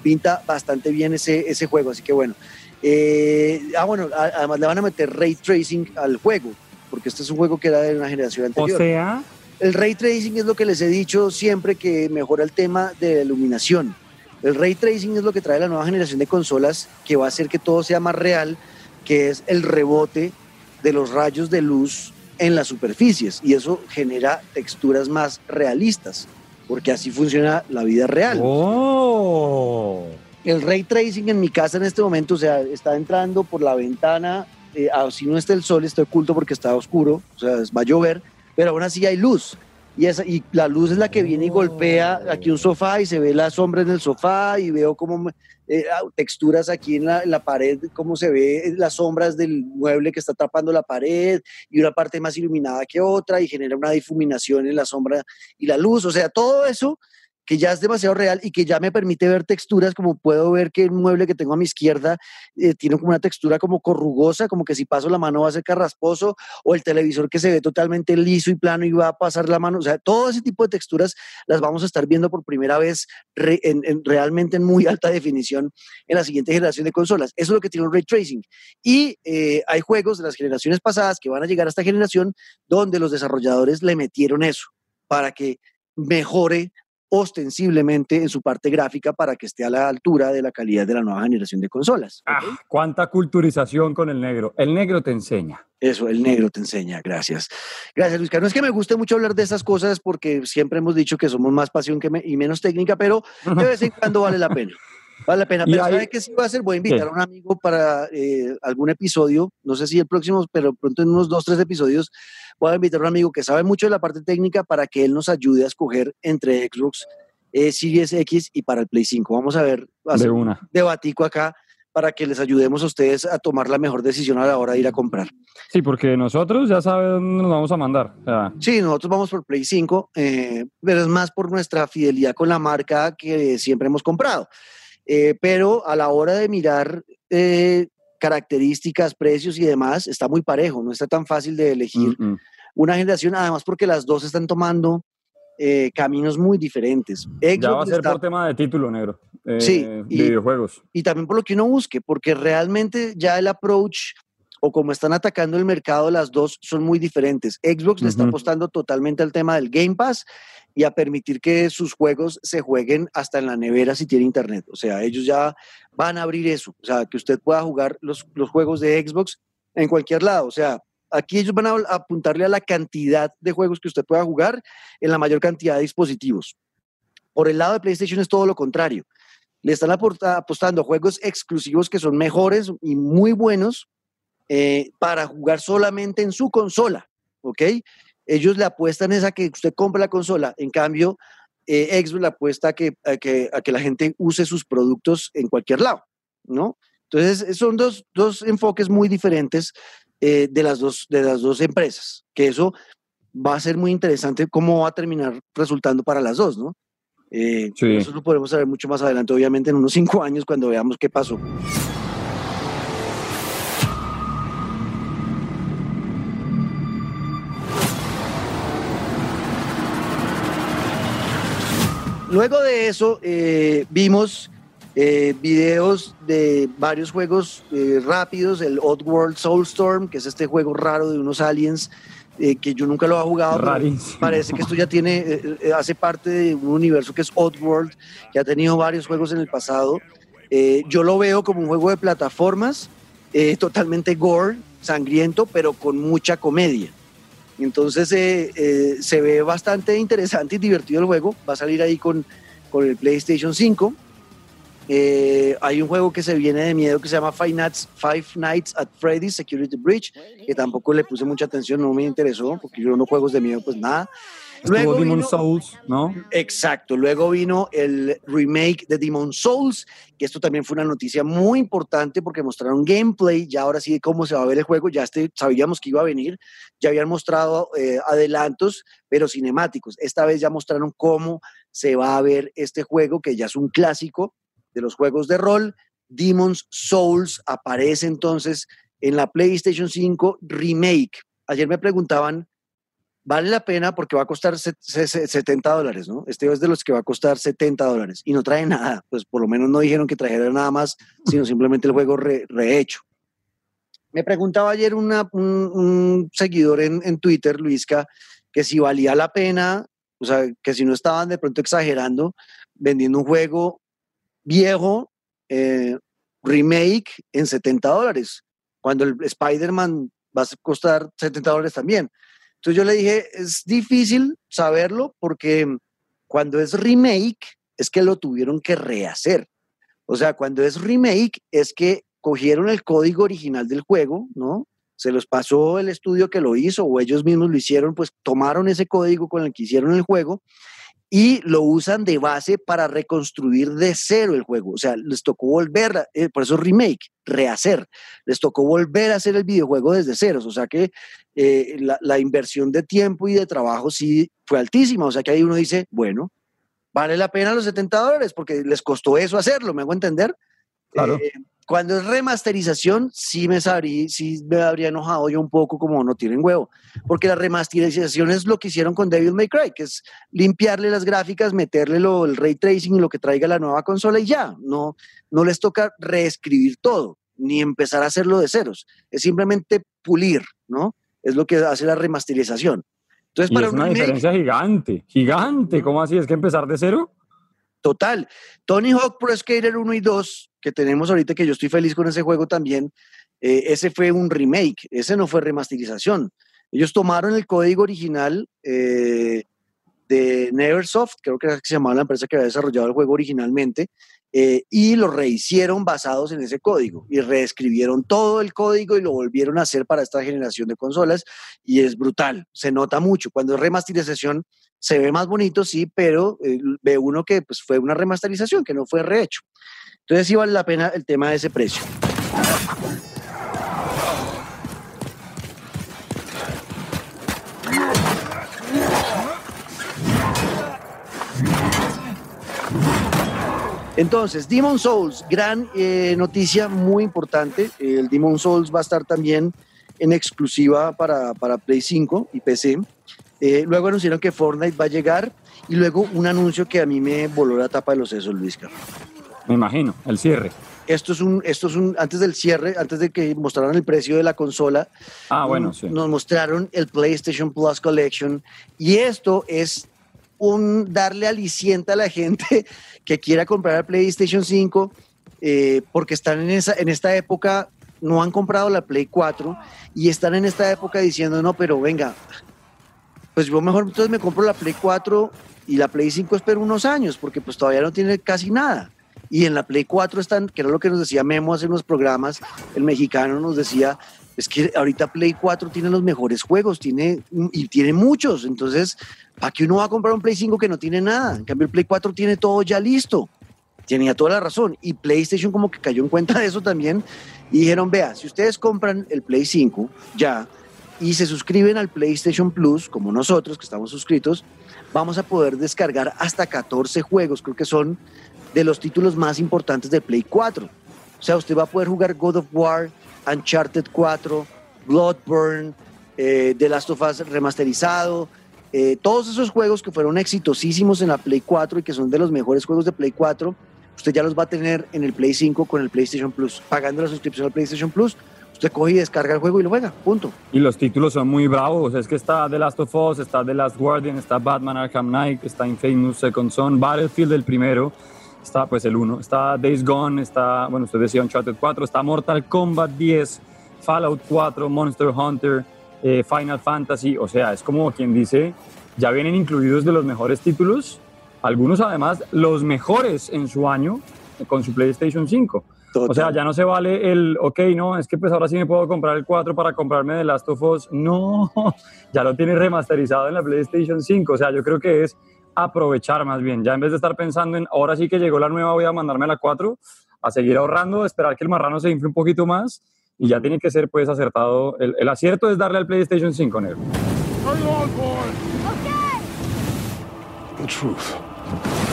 Speaker 1: pinta bastante bien ese, ese juego. Así que bueno. Eh, ah, bueno, además le van a meter ray tracing al juego, porque este es un juego que era de una generación
Speaker 2: O
Speaker 1: anterior.
Speaker 2: sea,
Speaker 1: El ray tracing es lo que les he dicho siempre que mejora el tema de la iluminación. El ray tracing es lo que trae la nueva generación de consolas que va a hacer que todo sea más real, que es el rebote de los rayos de luz en las superficies y eso genera texturas más realistas, porque así funciona la vida real.
Speaker 2: ¡Oh!
Speaker 1: El ray tracing en mi casa en este momento, o sea, está entrando por la ventana, eh, si no está el sol, está oculto porque está oscuro, o sea, va a llover, pero aún así hay luz. Y, esa, y la luz es la que viene y golpea aquí un sofá y se ve la sombra en el sofá y veo como eh, ah, texturas aquí en la, en la pared, cómo se ve las sombras del mueble que está tapando la pared y una parte más iluminada que otra y genera una difuminación en la sombra y la luz. O sea, todo eso que ya es demasiado real y que ya me permite ver texturas, como puedo ver que el mueble que tengo a mi izquierda eh, tiene como una textura como corrugosa, como que si paso la mano va a ser carrasposo, o el televisor que se ve totalmente liso y plano y va a pasar la mano, o sea, todo ese tipo de texturas las vamos a estar viendo por primera vez re- en- en- realmente en muy alta definición en la siguiente generación de consolas. Eso es lo que tiene el ray tracing. Y eh, hay juegos de las generaciones pasadas que van a llegar a esta generación donde los desarrolladores le metieron eso para que mejore ostensiblemente en su parte gráfica para que esté a la altura de la calidad de la nueva generación de consolas.
Speaker 2: Ah, cuánta culturización con el negro. El negro te enseña.
Speaker 1: Eso, el negro te enseña, gracias. Gracias, Luis. Carlos. Es que me guste mucho hablar de estas cosas porque siempre hemos dicho que somos más pasión que me- y menos técnica, pero de vez en cuando vale la pena. Vale la pena. Pero
Speaker 2: hay-
Speaker 1: ¿sabe qué sí voy a hacer? Voy a invitar
Speaker 2: ¿Qué?
Speaker 1: a un amigo para eh, algún episodio, no sé si el próximo, pero pronto en unos dos, tres episodios, voy a invitar a un amigo que sabe mucho de la parte técnica para que él nos ayude a escoger entre Xbox eh, Series X y para el Play 5. Vamos a ver,
Speaker 2: De
Speaker 1: hacer un
Speaker 2: una.
Speaker 1: debatico acá para que les ayudemos a ustedes a tomar la mejor decisión a la hora de ir a comprar.
Speaker 2: Sí, porque nosotros ya dónde nos vamos a mandar.
Speaker 1: Sí, nosotros vamos por Play 5, eh, pero es más por nuestra fidelidad con la marca que siempre hemos comprado. Eh, pero a la hora de mirar eh, características, precios y demás, está muy parejo, no está tan fácil de elegir
Speaker 2: mm, mm.
Speaker 1: una generación, además porque las dos están tomando eh, caminos muy diferentes.
Speaker 2: ya va a ser
Speaker 1: está-
Speaker 2: por tema de título negro.
Speaker 1: Sí, y-
Speaker 2: videojuegos.
Speaker 1: y también por lo que uno busque, porque realmente ya el approach o como están atacando el mercado, las dos son muy diferentes. Xbox le está apostando totalmente al tema del Game Pass y a permitir que sus juegos se jueguen hasta en la nevera si tiene internet. O sea, ellos ya van a abrir eso, o sea, que usted pueda jugar los, los juegos de Xbox en cualquier lado. O sea, aquí ellos van a apuntarle a la cantidad de juegos que usted pueda jugar en la mayor cantidad de dispositivos. Por el lado de PlayStation es todo lo contrario le están apostando a juegos exclusivos que son mejores y muy buenos eh, para jugar solamente en su consola, ¿ok? Ellos le apuestan es a que usted compre la consola, en cambio, eh, Xbox le apuesta a que, a, que, a que la gente use sus productos en cualquier lado, ¿no? Entonces, eh, son dos, dos enfoques muy diferentes eh, de, las dos, de las dos empresas, que eso va a ser muy interesante cómo va a terminar resultando para las dos, ¿no? Eh,
Speaker 2: Sí.
Speaker 1: Eso lo podremos saber mucho más adelante, obviamente en unos cinco años cuando veamos qué pasó. Luego de eso, eh, vimos eh, videos de varios juegos eh, rápidos, el Oddworld Soulstorm, que es este juego raro de unos aliens eh, que yo nunca lo he jugado. pero. Parece que esto ya tiene, eh, hace parte de un universo que es Oddworld, que ha tenido varios juegos en el pasado. Eh, yo lo veo como un juego de plataformas, totalmente gore, sangriento, pero con mucha comedia. Entonces eh, eh, se ve bastante interesante y divertido el juego. Va a salir ahí con, con el PlayStation 5. Eh, hay un juego que se viene de miedo que se llama Five Nights, Five Nights at Freddy's Security Breach, que tampoco le puse mucha atención, no me interesó, porque yo no juegos de miedo, pues nada.
Speaker 2: Estuvo Demon
Speaker 1: vino-
Speaker 2: Souls, ¿no?
Speaker 1: Exacto, luego vino el remake de Demon Souls, que esto también fue una noticia muy importante porque mostraron gameplay, ya ahora sí de cómo se va a ver el juego, ya este, sabíamos que iba a venir, ya habían mostrado eh, adelantos, pero cinemáticos. Esta vez ya mostraron cómo se va a ver este juego, que ya es un clásico de los juegos de rol. Demon's Souls aparece entonces en la PlayStation 5 Remake. Ayer me preguntaban, vale la pena porque va a costar se- se- se- 70 dólares, ¿no? Este es de los que va a costar 70 dólares y no trae nada, pues por lo menos no dijeron que trajera nada más, sino simplemente el juego re- rehecho. Me preguntaba ayer una- un, un seguidor en, en Twitter, Luisca, que si valía la pena, o sea, que si no estaban de pronto exagerando, vendiendo un juego viejo, eh, remake en 70 dólares, cuando el Spider-Man va a costar 70 dólares también. Entonces yo le dije, es difícil saberlo porque cuando es remake es que lo tuvieron que rehacer. O sea, cuando es remake es que cogieron el código original del juego, ¿no? Se los pasó el estudio que lo hizo o ellos mismos lo hicieron, pues tomaron ese código con el que hicieron el juego y lo usan de base para reconstruir de cero el juego. O sea, les tocó volver, eh, por eso remake, rehacer. Les tocó volver a hacer el videojuego desde ceros. O sea que eh, la, la inversión de tiempo y de trabajo sí fue altísima. O sea que ahí uno dice, bueno, vale la pena los 70 dólares porque les costó eso hacerlo, ¿me hago entender?
Speaker 2: Claro.
Speaker 1: Eh, cuando es remasterización, sí me, sabrí, sí me habría enojado yo un poco como no tienen huevo, porque la remasterización es lo que hicieron con Devil May Cry, que es limpiarle las gráficas, meterle lo, el ray tracing y lo que traiga la nueva consola y ya, no, no les toca reescribir todo, ni empezar a hacerlo de ceros, es simplemente pulir, ¿no? Es lo que hace la remasterización. Entonces,
Speaker 2: Y
Speaker 1: para
Speaker 2: es
Speaker 1: un
Speaker 2: una
Speaker 1: remake,
Speaker 2: diferencia gigante, gigante. ¿Cómo así? ¿Es que empezar de cero?
Speaker 1: Total. Tony Hawk Pro Skater 1 y 2, que tenemos ahorita, que yo estoy feliz con ese juego también, eh, ese fue un remake, ese no fue remasterización. Ellos tomaron el código original eh, de Neversoft, creo que que se llamaba la empresa que había desarrollado el juego originalmente, eh, y lo rehicieron basados en ese código y reescribieron todo el código y lo volvieron a hacer para esta generación de consolas y es brutal, se nota mucho. Cuando es remasterización se ve más bonito, sí, pero eh, ve uno que pues, fue una remasterización, que no fue rehecho. Entonces sí vale la pena el tema de ese precio. Entonces, Demon Souls, gran eh, noticia muy importante. El Demon Souls va a estar también en exclusiva para, para Play 5 y PC. Eh, luego anunciaron que Fortnite va a llegar y luego un anuncio que a mí me voló la tapa de los sesos, Luis Carlos.
Speaker 2: Me imagino, el cierre.
Speaker 1: Esto es un, esto es un, antes del cierre, antes de que mostraran el precio de la consola,
Speaker 2: Ah, bueno,
Speaker 1: mm,
Speaker 2: sí.
Speaker 1: nos mostraron el PlayStation Plus Collection y esto es un darle aliciente a la gente que quiera comprar el PlayStation 5 eh, porque están en, esa, en esta época, no han comprado la Play 4 y están en esta época diciendo, no, pero venga, pues yo mejor entonces me compro la Play 4 y la Play 5 espero unos años porque pues todavía no tiene casi nada. Y en la Play 4 están, que era lo que nos decía Memo hace unos programas, el mexicano nos decía, es que ahorita Play 4 tiene los mejores juegos, tiene, y tiene muchos, entonces, ¿para qué uno va a comprar un Play 5 que no tiene nada? En cambio, el Play 4 tiene todo ya listo. Tenía toda la razón. Y PlayStation como que cayó en cuenta de eso también y dijeron, vea, si ustedes compran el Play 5 ya y se suscriben al PlayStation Plus, como nosotros que estamos suscritos, vamos a poder descargar hasta 14 juegos, creo que son de los títulos más importantes de Play 4. O sea, usted va a poder jugar God of War, Uncharted 4, Bloodborne, eh, The Last of Us remasterizado, eh, todos esos juegos que fueron exitosísimos en la Play 4 y que son de los mejores juegos de Play 4, usted ya los va a tener en el Play 5 con el PlayStation Plus. Pagando la suscripción al PlayStation Plus, usted coge y descarga el juego y lo juega, punto.
Speaker 2: Y los títulos son muy bravos. Es que está The Last of Us, está The Last Guardian, está Batman Arkham Knight, está Infamous Second Son, Battlefield el primero, está pues el 1, está Days Gone, está, bueno, usted decía Uncharted 4, está Mortal Kombat 10, Fallout 4, Monster Hunter, eh, Final Fantasy. O sea, es como quien dice, ya vienen incluidos de los mejores títulos, algunos además los mejores en su año con su PlayStation 5. O sea, ya no se vale el, ok, no, es que pues ahora sí me puedo comprar el 4 para comprarme The Last of Us. No, ya lo tiene remasterizado en la PlayStation 5. O sea, yo creo que es aprovechar más bien. Ya en vez de estar pensando en, ahora sí que llegó la nueva, voy a mandarme a la 4, a seguir ahorrando, esperar que el marrano se infle un poquito más y ya tiene que ser pues acertado. El, el acierto es darle al PlayStation 5, negro.
Speaker 3: Are you on board? The truth.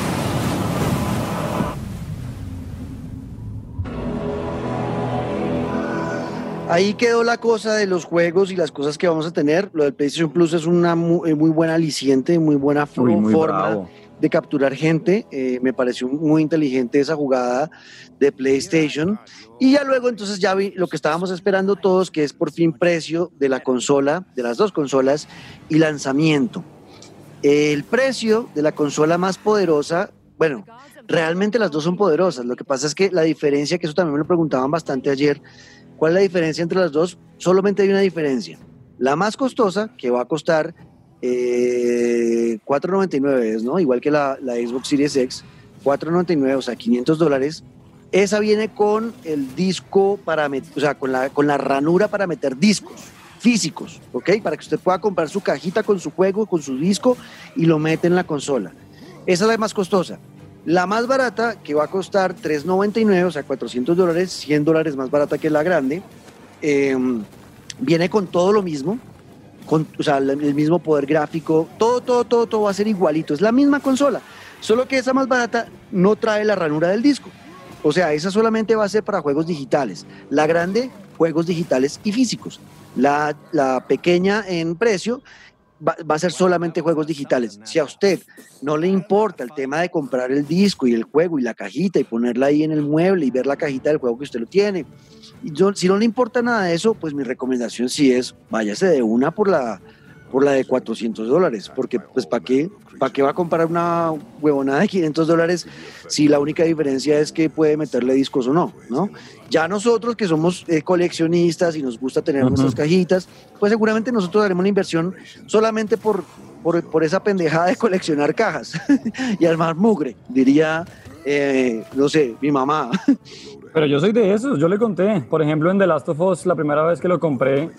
Speaker 1: Ahí quedó la cosa de los juegos y las cosas que vamos a tener. Lo del PlayStation Plus es una eh, muy, buena aliciente, muy buena
Speaker 2: Uy, muy
Speaker 1: forma
Speaker 2: bravo.
Speaker 1: de capturar gente. Eh, me pareció muy inteligente esa jugada de PlayStation. Y ya luego entonces ya vi lo que estábamos esperando todos, que es por fin precio de la consola, de las dos consolas y lanzamiento. El precio de la consola más poderosa, bueno, realmente las dos son poderosas. Lo que pasa es que la diferencia, que eso también me lo preguntaban bastante ayer, ¿cuál es la diferencia entre las dos? Solamente hay una diferencia. La más costosa, que va a costar eh, 4.99, es, ¿no? Igual que la, la Xbox Series X, 4.99, o sea, 500 dólares. Esa viene con el disco para meter, o sea, con la, con la ranura para meter discos físicos, ¿ok? Para que usted pueda comprar su cajita con su juego, con su disco y lo mete en la consola. Esa es la más costosa. La más barata, que va a costar 3.99, o sea, 400 dólares, 100 dólares más barata que la grande, eh, viene con todo lo mismo, con, o sea, el el mismo poder gráfico, todo, todo, todo, todo va a ser igualito. Es la misma consola, solo que esa más barata no trae la ranura del disco. O sea, esa solamente va a ser para juegos digitales. La grande, juegos digitales y físicos. La, la pequeña en precio va, va a ser solamente juegos digitales. Si a usted no le importa el tema de comprar el disco y el juego y la cajita y ponerla ahí en el mueble y ver la cajita del juego que usted lo tiene, si no le importa nada de eso, pues mi recomendación sí es váyase de una por la, por la de 400 dólares, porque pues ¿para qué, ¿para qué va a comprar una huevonada de 500 dólares si la única diferencia es que puede meterle discos o no, ¿no? Ya nosotros que somos eh, coleccionistas y nos gusta tener nuestras cajitas, pues seguramente nosotros haremos una inversión solamente por, por, por esa pendejada de coleccionar cajas y armar mugre, diría, eh, no sé, mi mamá.
Speaker 2: Pero yo soy de esos, yo le conté. Por ejemplo, en The Last of Us, la primera vez que lo compré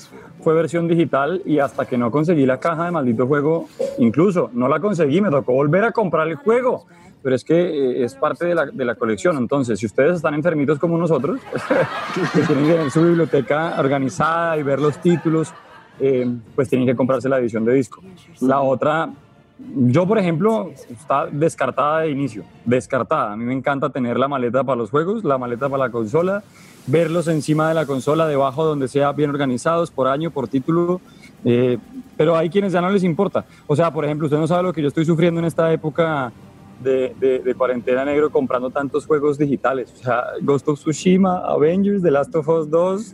Speaker 2: fue versión digital y hasta que no conseguí la caja de maldito juego, incluso no la conseguí, me tocó volver a comprar el juego. Pero es que eh, es parte de la, de la colección. Entonces, si ustedes están enfermitos como nosotros, que tienen que tener su biblioteca organizada y ver los títulos, eh, pues tienen que comprarse la edición de disco. La otra, yo, por ejemplo, está descartada de inicio, descartada. A mí me encanta tener la maleta para los juegos, la maleta para la consola, verlos encima de la consola, debajo donde sea bien organizados, por año, por título. Eh, pero hay quienes ya no les importa. O sea, por ejemplo, usted no sabe lo que yo estoy sufriendo en esta época de, de, cuarentena negro comprando tantos juegos digitales. O sea, Ghost of Tsushima, Avengers, The Last of Us 2.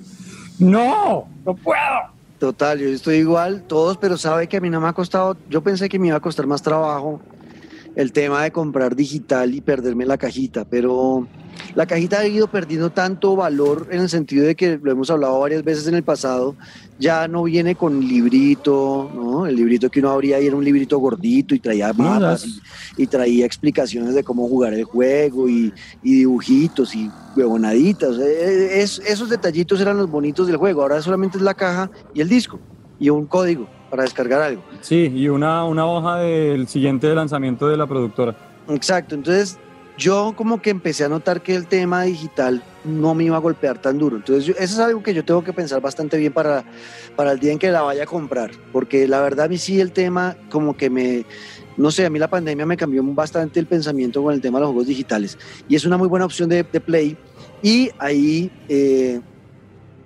Speaker 2: ¡No! ¡No puedo!
Speaker 1: Total, yo estoy igual, todos, pero sabe que a mí no me ha costado, yo pensé que me iba a costar más trabajo el tema de comprar digital y perderme la cajita, pero la cajita ha ido perdiendo tanto valor en el sentido de que lo hemos hablado varias veces en el pasado, ya no viene con librito, ¿no? El librito que uno abría ahí era un librito gordito y traía mapas y, y, traía explicaciones de cómo jugar el juego y, y dibujitos y huevonaditas. Es, esos detallitos eran los bonitos del juego, ahora solamente es la caja y el disco y un código para descargar algo.
Speaker 2: Sí, y una, una hoja del siguiente lanzamiento de la productora.
Speaker 1: Exacto, entonces yo como que empecé a notar que el tema digital no me iba a golpear tan duro. Entonces eso es algo que yo tengo que pensar bastante bien para, para el día en que la vaya a comprar, porque la verdad a mí sí el tema como que me, no sé, a mí la pandemia me cambió bastante el pensamiento con el tema de los juegos digitales y es una muy buena opción de, de Play y ahí eh,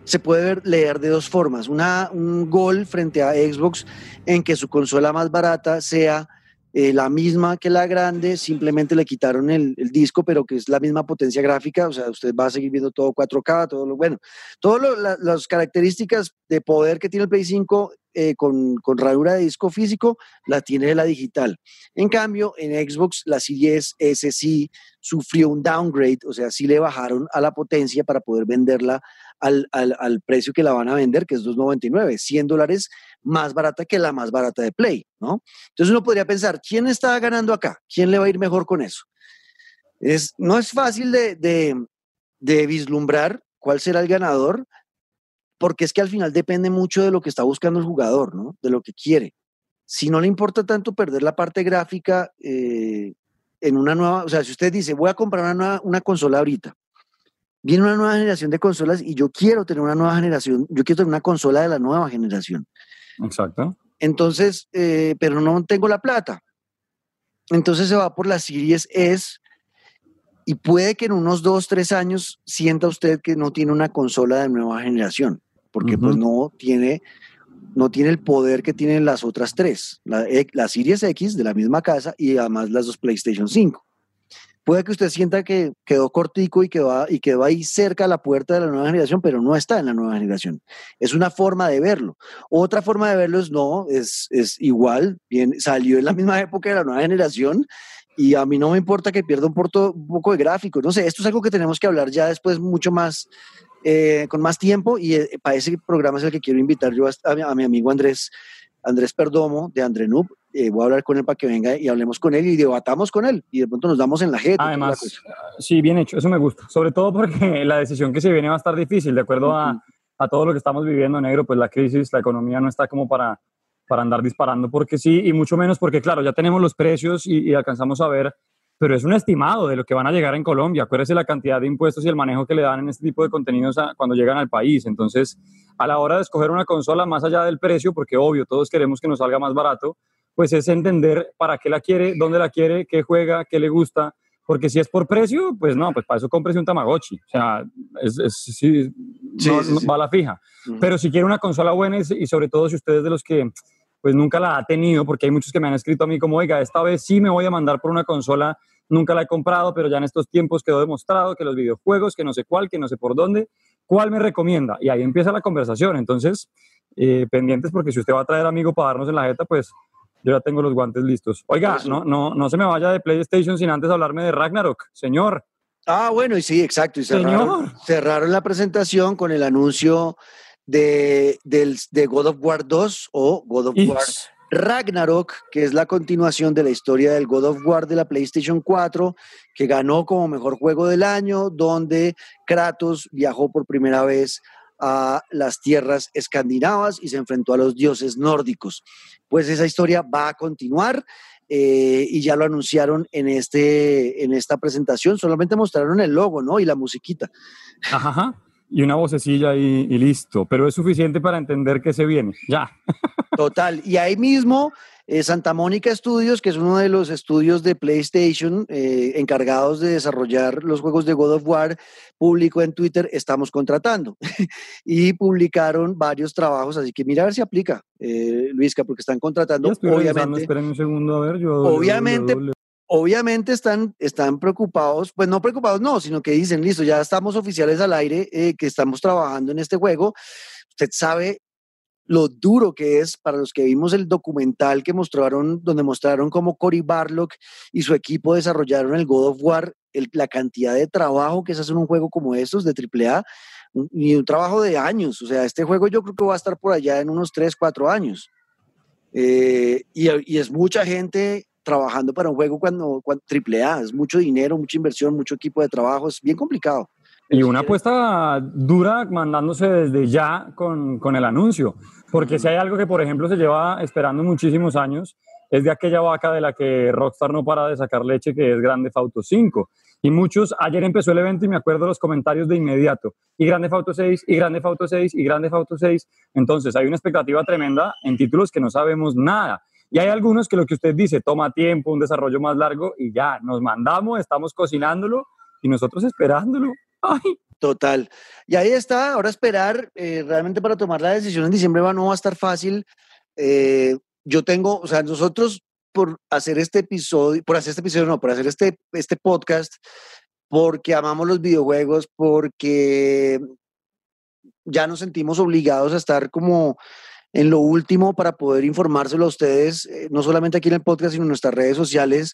Speaker 1: se puede ver, leer de dos formas. Una, un gol frente a Xbox en que su consola más barata sea eh, la misma que la grande, simplemente le quitaron el, disco, pero que es la misma potencia gráfica, o sea, usted va a seguir viendo todo 4K, todo lo bueno, todas las características de poder que tiene el Play 5 eh, con, con, ranura de disco físico, la tiene la digital. En cambio, en Xbox, la Series S sí sufrió un downgrade, o sea, sí le bajaron a la potencia para poder venderla al, al, al precio que la van a vender, que es 2.99, 100 dólares más barata que la más barata de Play, ¿no? Entonces uno podría pensar, ¿quién está ganando acá? ¿Quién le va a ir mejor con eso? Es, no es fácil de, de, vislumbrar cuál será el ganador, porque es que al final depende mucho de lo que está buscando el jugador, ¿no? De lo que quiere. Si no le importa tanto perder la parte gráfica eh, en una nueva, o sea, si usted dice, voy a comprar una, una consola ahorita, viene una nueva generación de consolas y yo quiero tener una nueva generación, yo quiero tener una consola de la nueva generación.
Speaker 2: Exacto.
Speaker 1: Entonces, eh, pero no tengo la plata. Entonces se va por las Series S y puede que en unos dos, tres años sienta usted que no tiene una consola de nueva generación, porque uh -huh. pues no tiene, no tiene el poder que tienen las otras tres, la, la Series X de la misma casa y además las dos PlayStation 5 puede que usted sienta que quedó cortico y quedó, y quedó ahí cerca a la puerta de la nueva generación, pero no está en la nueva generación. Es una forma de verlo. Otra forma de verlo es no, es, es igual, bien, salió en la misma época de la nueva generación y a mí no me importa que pierda un, poco de gráfico. No sé, esto es algo que tenemos que hablar ya después mucho más, eh, con más tiempo y eh, para ese programa es el que quiero invitar yo a, a, a mi amigo Andrés. Andrés Perdomo de Andre Noob, eh, voy a hablar con él para que venga y hablemos con él y debatamos con él y de pronto nos damos en la jeta.
Speaker 2: Además, sí, bien hecho, eso me gusta, sobre todo porque la decisión que se viene va a estar difícil, de acuerdo uh -huh. a, a, todo lo que estamos viviendo negro, pues la crisis, la economía no está como para, para andar disparando porque sí, y mucho menos porque, claro, ya tenemos los precios y, y alcanzamos a ver pero es un estimado de lo que van a llegar en Colombia. Acuérdese la cantidad de impuestos y el manejo que le dan en este tipo de contenidos a, cuando llegan al país. Entonces, a la hora de escoger una consola, más allá del precio, porque obvio, todos queremos que nos salga más barato, pues es entender para qué la quiere, dónde la quiere, qué juega, qué le gusta. Porque si es por precio, pues no, pues para eso cómprese un Tamagotchi. O sea, es, es sí, sí, no, sí, va a la fija. Uh -huh. Pero si quiere una consola buena y sobre todo si ustedes de los que pues nunca la ha tenido, porque hay muchos que me han escrito a mí como, oiga, esta vez sí me voy a mandar por una consola, nunca la he comprado, pero ya en estos tiempos quedó demostrado que los videojuegos, que no sé cuál, que no sé por dónde, ¿cuál me recomienda? Y ahí empieza la conversación. Entonces, eh, pendientes, porque si usted va a traer amigo para darnos en la jeta, pues yo ya tengo los guantes listos. Oiga, no, no, no se me vaya de PlayStation sin antes hablarme de Ragnarok, señor.
Speaker 1: Ah, bueno, y sí, exacto. Y cerraron, cerraron la presentación con el anuncio de, del, de God of War 2 o God of. War Ragnarok, que es la continuación de la historia del God of War de la PlayStation 4, que ganó como mejor juego del año, donde Kratos viajó por primera vez a las tierras escandinavas y se enfrentó a los dioses nórdicos. Pues esa historia va a continuar. Eh, y ya lo anunciaron en, este, en esta presentación, solamente mostraron el logo, ¿no? Y la musiquita.
Speaker 2: Ajá y una vocecilla y, y, listo, pero es suficiente para entender que se viene, ya.
Speaker 1: Total, y ahí mismo eh, Santa Mónica Studios, que es uno de los estudios de PlayStation eh, encargados de desarrollar los juegos de God of War, publicó en Twitter, estamos contratando. y publicaron varios trabajos, así que mira a ver si aplica, eh, Luisca, porque están contratando, obviamente.
Speaker 2: esperen un segundo, a ver, yo...
Speaker 1: Obviamente, están, están preocupados, pues no preocupados, no, sino que dicen, listo, ya estamos oficiales al aire, eh, que estamos trabajando en este juego. Usted sabe lo duro que es para los que vimos el documental que mostraron, donde mostraron cómo Cory Barlock y su equipo desarrollaron el God of War, la cantidad de trabajo que se hace en un juego como estos de AAA, y un trabajo de años. O sea, este juego yo creo que va a estar por allá en unos 3, 4 años. Eh, y, y es mucha gente trabajando para un juego cuando, cuando AAA, es mucho dinero, mucha inversión, mucho equipo de trabajo, es bien complicado.
Speaker 2: Y una apuesta dura mandándose desde ya con, con el anuncio. Porque si hay algo que, por ejemplo, se lleva esperando muchísimos años, es de aquella vaca de la que Rockstar no para de sacar leche, que es Grande Auto 5. Y muchos, ayer empezó el evento y me acuerdo los comentarios de inmediato. Y Grande Auto 6, y Grande Auto 6, y Grande Auto 6. Entonces, hay una expectativa tremenda en títulos que no sabemos nada. Y hay algunos que lo que usted dice toma tiempo, un desarrollo más largo, y ya, nos mandamos, estamos cocinándolo y nosotros esperándolo.
Speaker 1: Total. Y ahí está, ahora esperar, eh, realmente para tomar la decisión en diciembre va, no va a estar fácil. Eh, yo tengo, o sea, nosotros por hacer este episodio, por hacer este episodio, no, por hacer este, este podcast, porque amamos los videojuegos, porque ya nos sentimos obligados a estar como en lo último para poder informárselo a ustedes, eh, no solamente aquí en el podcast, sino en nuestras redes sociales,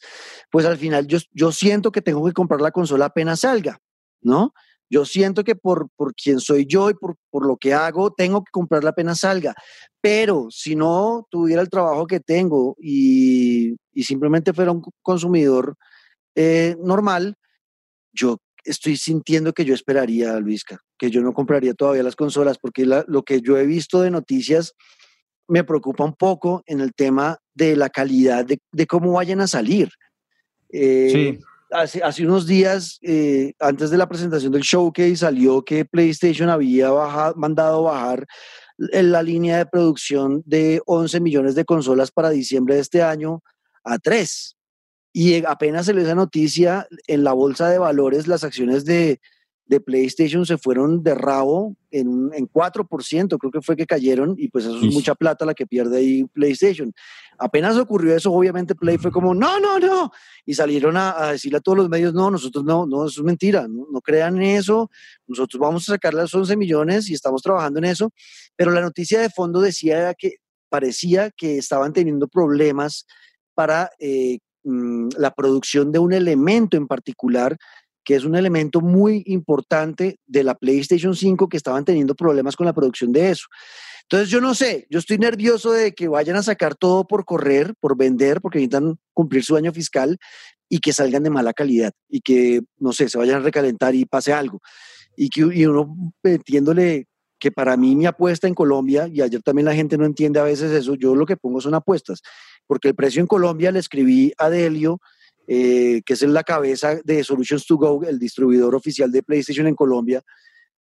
Speaker 1: pues al final yo, yo siento que tengo que comprar la consola apenas salga, ¿no? Yo siento que por, por quien soy yo y por, por lo que hago, tengo que comprarla apenas salga. Pero si no tuviera el trabajo que tengo y, y simplemente fuera un consumidor eh, normal, yo estoy sintiendo que yo esperaría, Luisca, que yo no compraría todavía las consolas, porque la- lo que yo he visto de noticias me preocupa un poco en el tema de la calidad de, de cómo vayan a salir. Eh,
Speaker 2: Sí.
Speaker 1: Hace, hace unos días, eh, antes de la presentación del showcase, salió que PlayStation había mandado bajar en la línea de producción de 11 millones de consolas para diciembre de este año a 3. Y apenas se le esa noticia, en la bolsa de valores las acciones de, de PlayStation se fueron de rabo en, en 4%, creo que fue que cayeron, y pues eso es mucha plata la que pierde ahí PlayStation. Apenas ocurrió eso, obviamente Play fue como, no, no, no, y salieron a, a decirle a todos los medios, no, nosotros no, no, eso es mentira, no, no crean en eso, nosotros vamos a sacar las 11 millones y estamos trabajando en eso, pero la noticia de fondo decía que parecía que estaban teniendo problemas para eh, mm, la producción de un elemento en particular, que es un elemento muy importante de la PlayStation 5, que estaban teniendo problemas con la producción de eso. Entonces yo no sé, yo estoy nervioso de que vayan a sacar todo por correr, por vender, porque necesitan cumplir su año fiscal y que salgan de mala calidad y que, no sé, se vayan a recalentar y pase algo. Y que y uno metiéndole que para mí mi apuesta en Colombia, y ayer también la gente no entiende a veces eso, yo lo que pongo son apuestas, porque el precio en Colombia le escribí a Delio, eh, que es la cabeza de Solutions to Go, el distribuidor oficial de PlayStation en Colombia,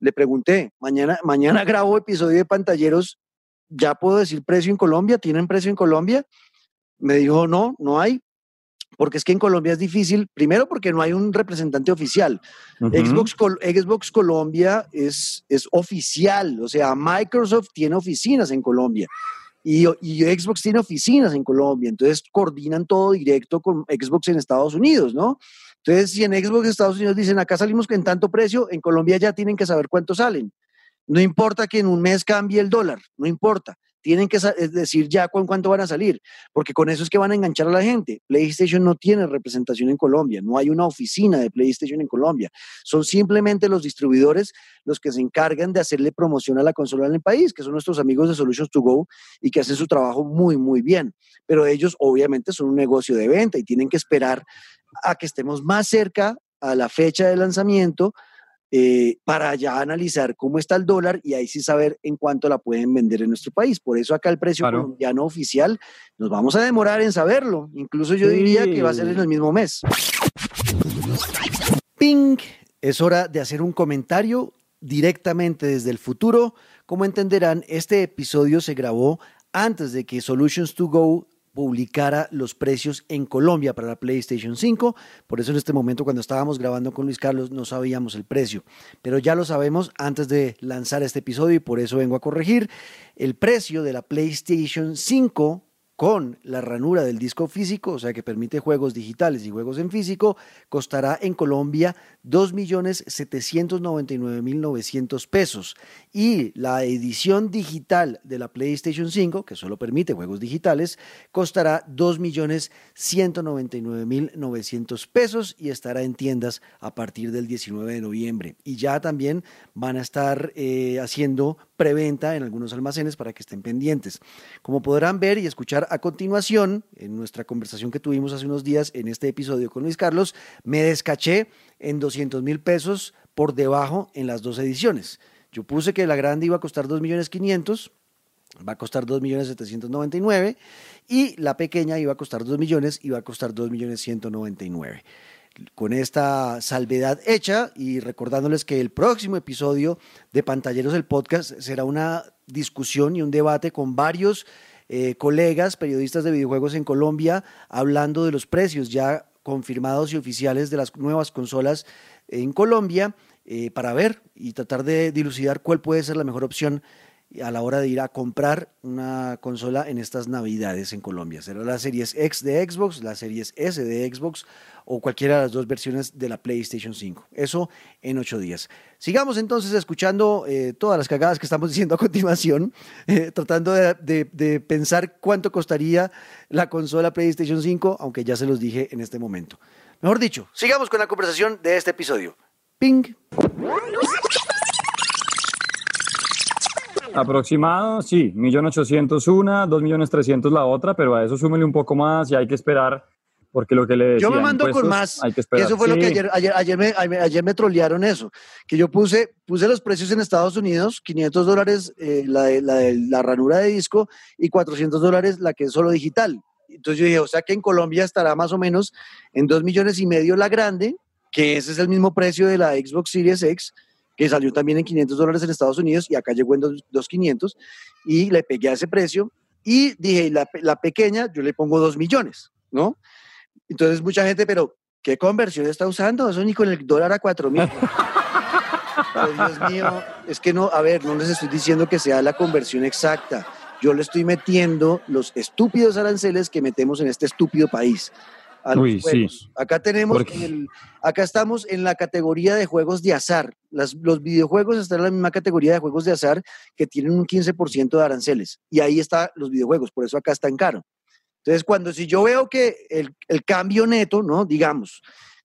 Speaker 1: le pregunté, mañana, mañana grabo episodio de pantalleros, ¿ya puedo decir precio en Colombia? ¿Tienen precio en Colombia? Me dijo, no, no hay, porque es que en Colombia es difícil, primero porque no hay un representante oficial. Xbox, Col- Xbox Colombia es, es oficial, o sea, Microsoft tiene oficinas en Colombia y, y Xbox tiene oficinas en Colombia, entonces coordinan todo directo con Xbox en Estados Unidos, ¿no? Entonces, si en Xbox Estados Unidos dicen, acá salimos en tanto precio, en Colombia ya tienen que saber cuánto salen. No importa que en un mes cambie el dólar, no importa. Tienen que decir ya con cuánto van a salir, porque con eso es que van a enganchar a la gente. PlayStation no tiene representación en Colombia, no hay una oficina de PlayStation en Colombia. Son simplemente los distribuidores los que se encargan de hacerle promoción a la consola en el país, que son nuestros amigos de Solutions to Go y que hacen su trabajo muy, muy bien. Pero ellos obviamente son un negocio de venta y tienen que esperar a que estemos más cerca a la fecha de lanzamiento eh, para ya analizar cómo está el dólar y ahí sí saber en cuánto la pueden vender en nuestro país. Por eso acá el precio
Speaker 2: Claro.
Speaker 1: colombiano oficial nos vamos a demorar en saberlo. Incluso yo diría que va a ser en el mismo mes. Ping, es hora de hacer un comentario directamente desde el futuro. Como entenderán, este episodio se grabó antes de que Solutions to Go publicara los precios en Colombia para la PlayStation 5. Por eso en este momento cuando estábamos grabando con Luis Carlos no sabíamos el precio. Pero ya lo sabemos antes de lanzar este episodio y por eso vengo a corregir. El precio de la PlayStation 5 con la ranura del disco físico, o sea que permite juegos digitales y juegos en físico, costará en Colombia 2.799.900 pesos. Y la edición digital de la PlayStation 5, que solo permite juegos digitales, costará 2.199.900 pesos y estará en tiendas a partir del 19 de noviembre. Y ya también van a estar eh, haciendo preventa en algunos almacenes para que estén pendientes. Como podrán ver y escuchar a continuación, en nuestra conversación que tuvimos hace unos días en este episodio con Luis Carlos, me descaché en 200 mil pesos por debajo en las dos ediciones. Yo puse que la grande iba a costar 2 millones 500, va a costar 2 millones 799 y la pequeña iba a costar 2 millones y va a costar 2 millones 199 con esta salvedad hecha y recordándoles que el próximo episodio de Pantalleros del Podcast será una discusión y un debate con varios eh, colegas periodistas de videojuegos en Colombia hablando de los precios ya confirmados y oficiales de las nuevas consolas en Colombia eh, para ver y tratar de dilucidar cuál puede ser la mejor opción a la hora de ir a comprar una consola en estas navidades en Colombia. Será la Series X de Xbox, la Series S de Xbox o cualquiera de las dos versiones de la PlayStation 5. Eso en ocho días. Sigamos entonces escuchando eh, todas las cagadas que estamos diciendo a continuación, eh, tratando de, de pensar cuánto costaría la consola PlayStation 5, aunque ya se los dije en este momento. Mejor dicho, sigamos con la conversación de este episodio. Ping.
Speaker 2: Aproximado, sí, 1.800.000 una, 2.300.000 la otra, pero a eso súmele un poco más y hay que esperar, porque lo que le decía,
Speaker 1: Yo me mando con más,
Speaker 2: hay que esperar.
Speaker 1: eso fue lo que
Speaker 2: Sí.
Speaker 1: ayer, ayer, ayer, me, ayer me trolearon eso, que yo puse, puse los precios en Estados Unidos, 500 dólares eh, la, de, la, de la ranura de disco y 400 dólares la que es solo digital. Entonces yo dije, o sea que en Colombia estará más o menos en 2 millones y medio la grande, que ese es el mismo precio de la Xbox Series X, que salió también en 500 dólares en Estados Unidos y acá llegó en 2.500 y le pegué a ese precio y dije, la, la pequeña yo le pongo 2 millones, ¿no? Entonces mucha gente, pero ¿qué conversión está usando? Eso ni con el dólar a 4 mil. Pero, Dios mío, es que no, a ver, no les estoy diciendo que sea la conversión exacta. Yo le estoy metiendo los estúpidos aranceles que metemos en este estúpido país. A los
Speaker 2: Uy, sí.
Speaker 1: juegos. Acá tenemos, en el- acá estamos en la categoría de juegos de azar. Las- los videojuegos están en la misma categoría de juegos de azar que tienen un 15% de aranceles. Y ahí están los videojuegos, por eso acá están caro. Entonces, cuando si yo veo que el, el cambio neto, ¿no? Digamos,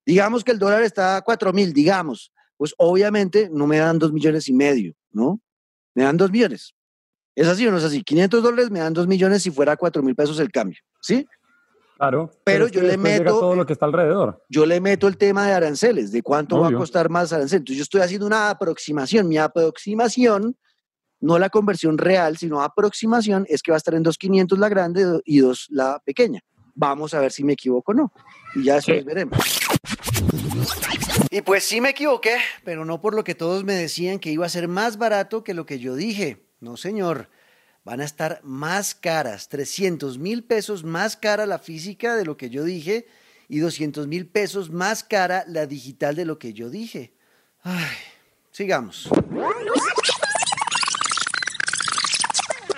Speaker 1: digamos que el dólar está a 4 mil, digamos, pues obviamente no me dan 2 millones y medio, ¿no? Me dan 2 millones. ¿Es así o no es así? 500 dólares me dan 2 millones si fuera 4 mil pesos el cambio, ¿sí?
Speaker 2: Claro.
Speaker 1: Pero
Speaker 2: es
Speaker 1: yo le meto-
Speaker 2: todo lo que está alrededor.
Speaker 1: yo le meto el tema de aranceles, de cuánto va a costar más arancel. Entonces yo estoy haciendo una aproximación. Mi aproximación, no la conversión real, sino aproximación, es que va a estar en 2.500 la grande y 2 la pequeña. Vamos a ver si me equivoco o no. Y ya después
Speaker 2: Sí.
Speaker 1: veremos. Y pues sí me equivoqué, pero no por lo que todos me decían que iba a ser más barato que lo que yo dije. No, señor. Van a estar más caras, 300 mil pesos más cara la física de lo que yo dije y 200 mil pesos más cara la digital de lo que yo dije. Ay, sigamos.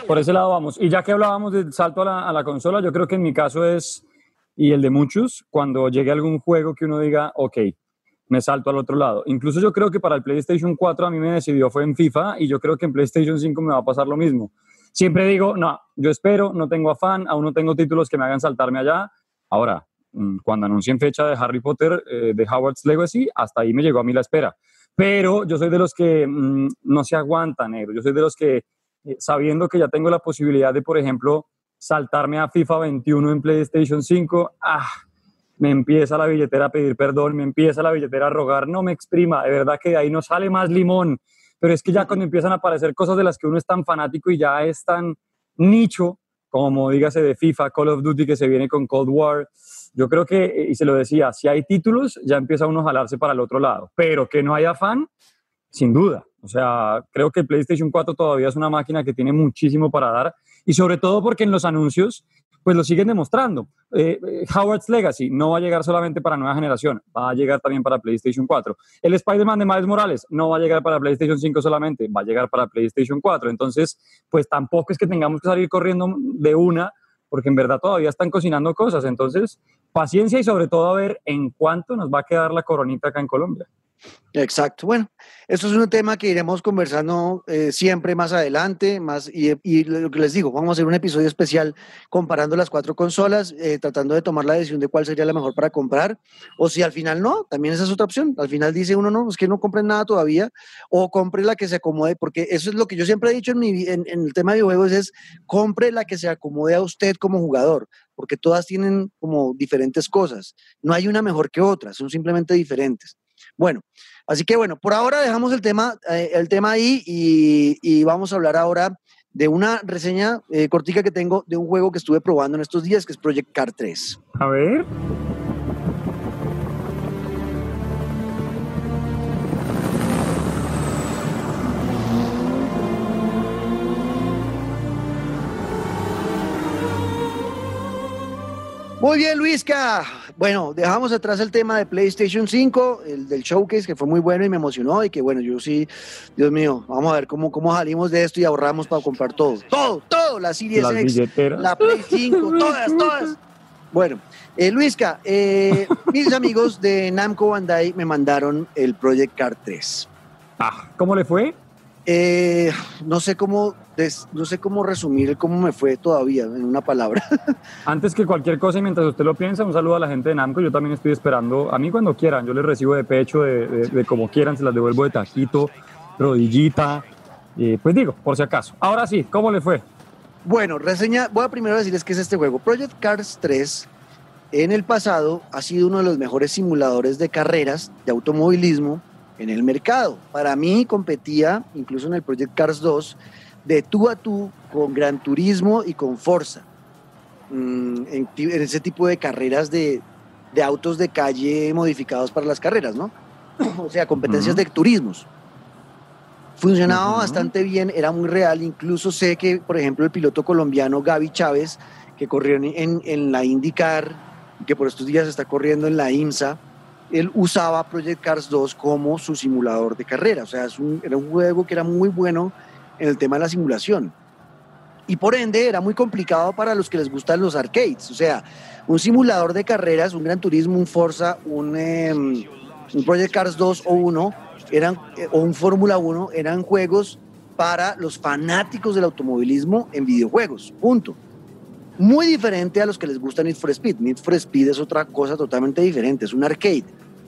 Speaker 2: Por ese lado vamos. Y ya que hablábamos del salto a la, consola, yo creo que en mi caso es, y el de muchos, cuando llegue algún juego que uno diga, ok, me salto al otro lado. Incluso yo creo que para el PlayStation 4 a mí me decidió fue en FIFA y yo creo que en PlayStation 5 me va a pasar lo mismo. Siempre digo, no, yo espero, no tengo afán, aún no tengo títulos que me hagan saltarme allá. Ahora, mm, cuando anuncien fecha de Harry Potter, eh, de Howard's Legacy, hasta ahí me llegó a mí la espera. Pero yo soy de los que mm, no se aguantan, negro. Yo soy de los que, eh, sabiendo que ya tengo la posibilidad de, por ejemplo, saltarme a FIFA 21 en PlayStation 5, ah, me empieza la billetera a pedir perdón, me empieza la billetera a rogar, no me exprima, de verdad que de ahí no sale más limón. Pero es que ya cuando empiezan a aparecer cosas de las que uno es tan fanático y ya es tan nicho, como dígase de FIFA, Call of Duty que se viene con Cold War, yo creo que, y se lo decía, si hay títulos, ya empieza uno a jalarse para el otro lado. Pero que no haya fan, sin duda. O sea, creo que el PlayStation 4 todavía es una máquina que tiene muchísimo para dar y sobre todo porque en los anuncios pues lo siguen demostrando. Eh, eh, Howard's Legacy no va a llegar solamente para nueva generación, va a llegar también para PlayStation 4. El Spider-Man de Miles Morales no va a llegar para PlayStation 5 solamente, va a llegar para PlayStation 4. Entonces, pues tampoco es que tengamos que salir corriendo de una, porque en verdad todavía están cocinando cosas. Entonces, paciencia y sobre todo a ver en cuánto nos va a quedar la coronita acá en Colombia.
Speaker 1: Exacto. Bueno, esto es un tema que iremos conversando eh, siempre más adelante, más y, lo que les digo, vamos a hacer un episodio especial comparando las cuatro consolas, eh, tratando de tomar la decisión de cuál sería la mejor para comprar, o si al final no, también esa es otra opción. Al final dice uno, no, es que no compren nada todavía, o compre la que se acomode, porque eso es lo que yo siempre he dicho en, mi, en el tema de videojuegos, es compre la que se acomode a usted como jugador, porque todas tienen como diferentes cosas. No hay una mejor que otra, son simplemente diferentes. Bueno, así que bueno, por ahora dejamos el tema, eh, el tema ahí y, y, vamos a hablar ahora de una reseña eh, cortica que tengo de un juego que estuve probando en estos días, que es Project Car 3.
Speaker 2: A ver.
Speaker 1: Muy bien, Luisca. Bueno, dejamos atrás el tema de PlayStation 5, el del showcase, que fue muy bueno y me emocionó. Y que bueno, yo sí, Dios mío, vamos a ver cómo, cómo salimos de esto y ahorramos para comprar todo. Todo, todo, la Series
Speaker 2: Las
Speaker 1: X,
Speaker 2: billeteras.
Speaker 1: la Play 5, todas, todas. Bueno, eh, Luisca, eh, mis amigos de Namco Bandai me mandaron el Project Car 3.
Speaker 2: Ah, ¿cómo le fue?
Speaker 1: Eh, no sé cómo des- no sé cómo resumir cómo me fue todavía en una palabra.
Speaker 2: Antes que cualquier cosa y mientras usted lo piensa, un saludo a la gente de Namco. Yo también estoy esperando. A mí cuando quieran, yo les recibo de pecho, de, de- de como quieran, se las devuelvo de taquito, rodillita. eh, pues digo, por si acaso. Ahora sí, ¿cómo le fue?
Speaker 1: Bueno, reseña, voy a primero decirles qué es este juego. Project Cars 3 en el pasado ha sido uno de los mejores simuladores de carreras de automovilismo en el mercado. Para mí competía, incluso en el Project Cars 2, de tú a tú con Gran Turismo y con Forza. Mm, en, ese tipo de carreras de, de autos de calle modificados para las carreras, ¿no? o sea, competencias
Speaker 2: Ujú.
Speaker 1: de turismos. Funcionaba bastante bien, era muy real. Incluso sé que, por ejemplo, el piloto colombiano Gaby Chávez, que corrió en, en- la IndyCar, que por estos días está corriendo en la IMSA, él usaba Project Cars 2 como su simulador de carrera. O sea, era un juego que era muy bueno en el tema de la simulación. Y por ende era muy complicado para los que les gustan los arcades. O sea, un simulador de carreras, un Gran Turismo, un Forza, un, em, Project Cars 2 o 1, eran, eh, o un Fórmula 1, eran juegos para los fanáticos del automovilismo en videojuegos. Punto. Muy diferente a los que les gusta Need for Speed. Need for Speed es otra cosa totalmente diferente, es un arcade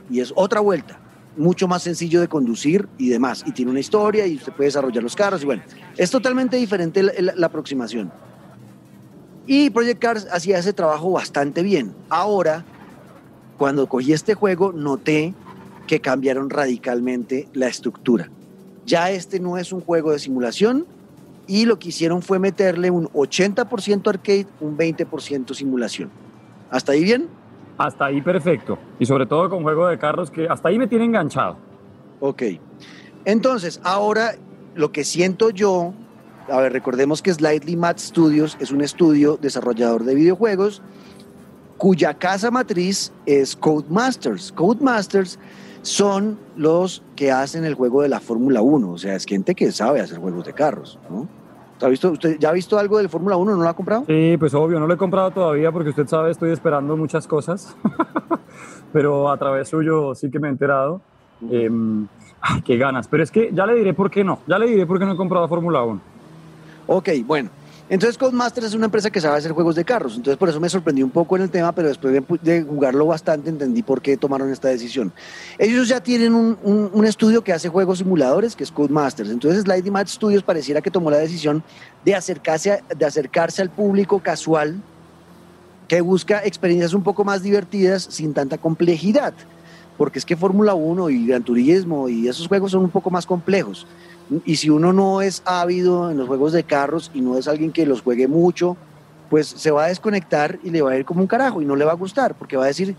Speaker 1: y es otra vuelta. Mucho más sencillo de conducir y demás. Y tiene una historia y usted puede desarrollar los carros. Y bueno, es totalmente diferente la, la- la aproximación. Y Project Cars hacía ese trabajo bastante bien. Ahora, cuando cogí este juego, noté que cambiaron radicalmente la estructura. Ya este no es un juego de simulación y lo que hicieron fue meterle un 80% arcade, un 20% simulación. ¿Hasta ahí bien?
Speaker 2: Hasta ahí perfecto. Y sobre todo con juego de carros que hasta ahí me tiene enganchado.
Speaker 1: Ok. Entonces, ahora lo que siento yo, a ver, recordemos que Slightly Mad Studios es un estudio desarrollador de videojuegos cuya casa matriz es Codemasters. Codemasters son los que hacen el juego de la Fórmula 1, o sea, es gente que sabe hacer juegos de carros, ¿no? ¿Ha visto, ¿Usted ya ha visto algo del Fórmula 1? ¿No lo ha comprado?
Speaker 2: Sí, pues obvio, no lo he comprado todavía porque usted sabe, estoy esperando muchas cosas. Pero a través suyo sí que me he enterado. Eh, ay, qué ganas. Pero es que ya le diré por qué no. Ya le diré por qué no he comprado Fórmula 1.
Speaker 1: Ok, bueno. Entonces Codemasters es una empresa que sabe hacer juegos de carros. Entonces por eso me sorprendí un poco en el tema, pero después de, jugarlo bastante entendí por qué tomaron esta decisión. Ellos ya tienen un, estudio que hace juegos simuladores, que es Codemasters. Entonces Slidey Mad Studios pareciera que tomó la decisión de acercarse, de acercarse al público casual que busca experiencias un poco más divertidas sin tanta complejidad. Porque es que Fórmula 1 y Gran Turismo y esos juegos son un poco más complejos. Y si uno no es ávido en los juegos de carros y no es alguien que los juegue mucho, pues se va a desconectar y le va a ir como un carajo y no le va a gustar porque va a decir,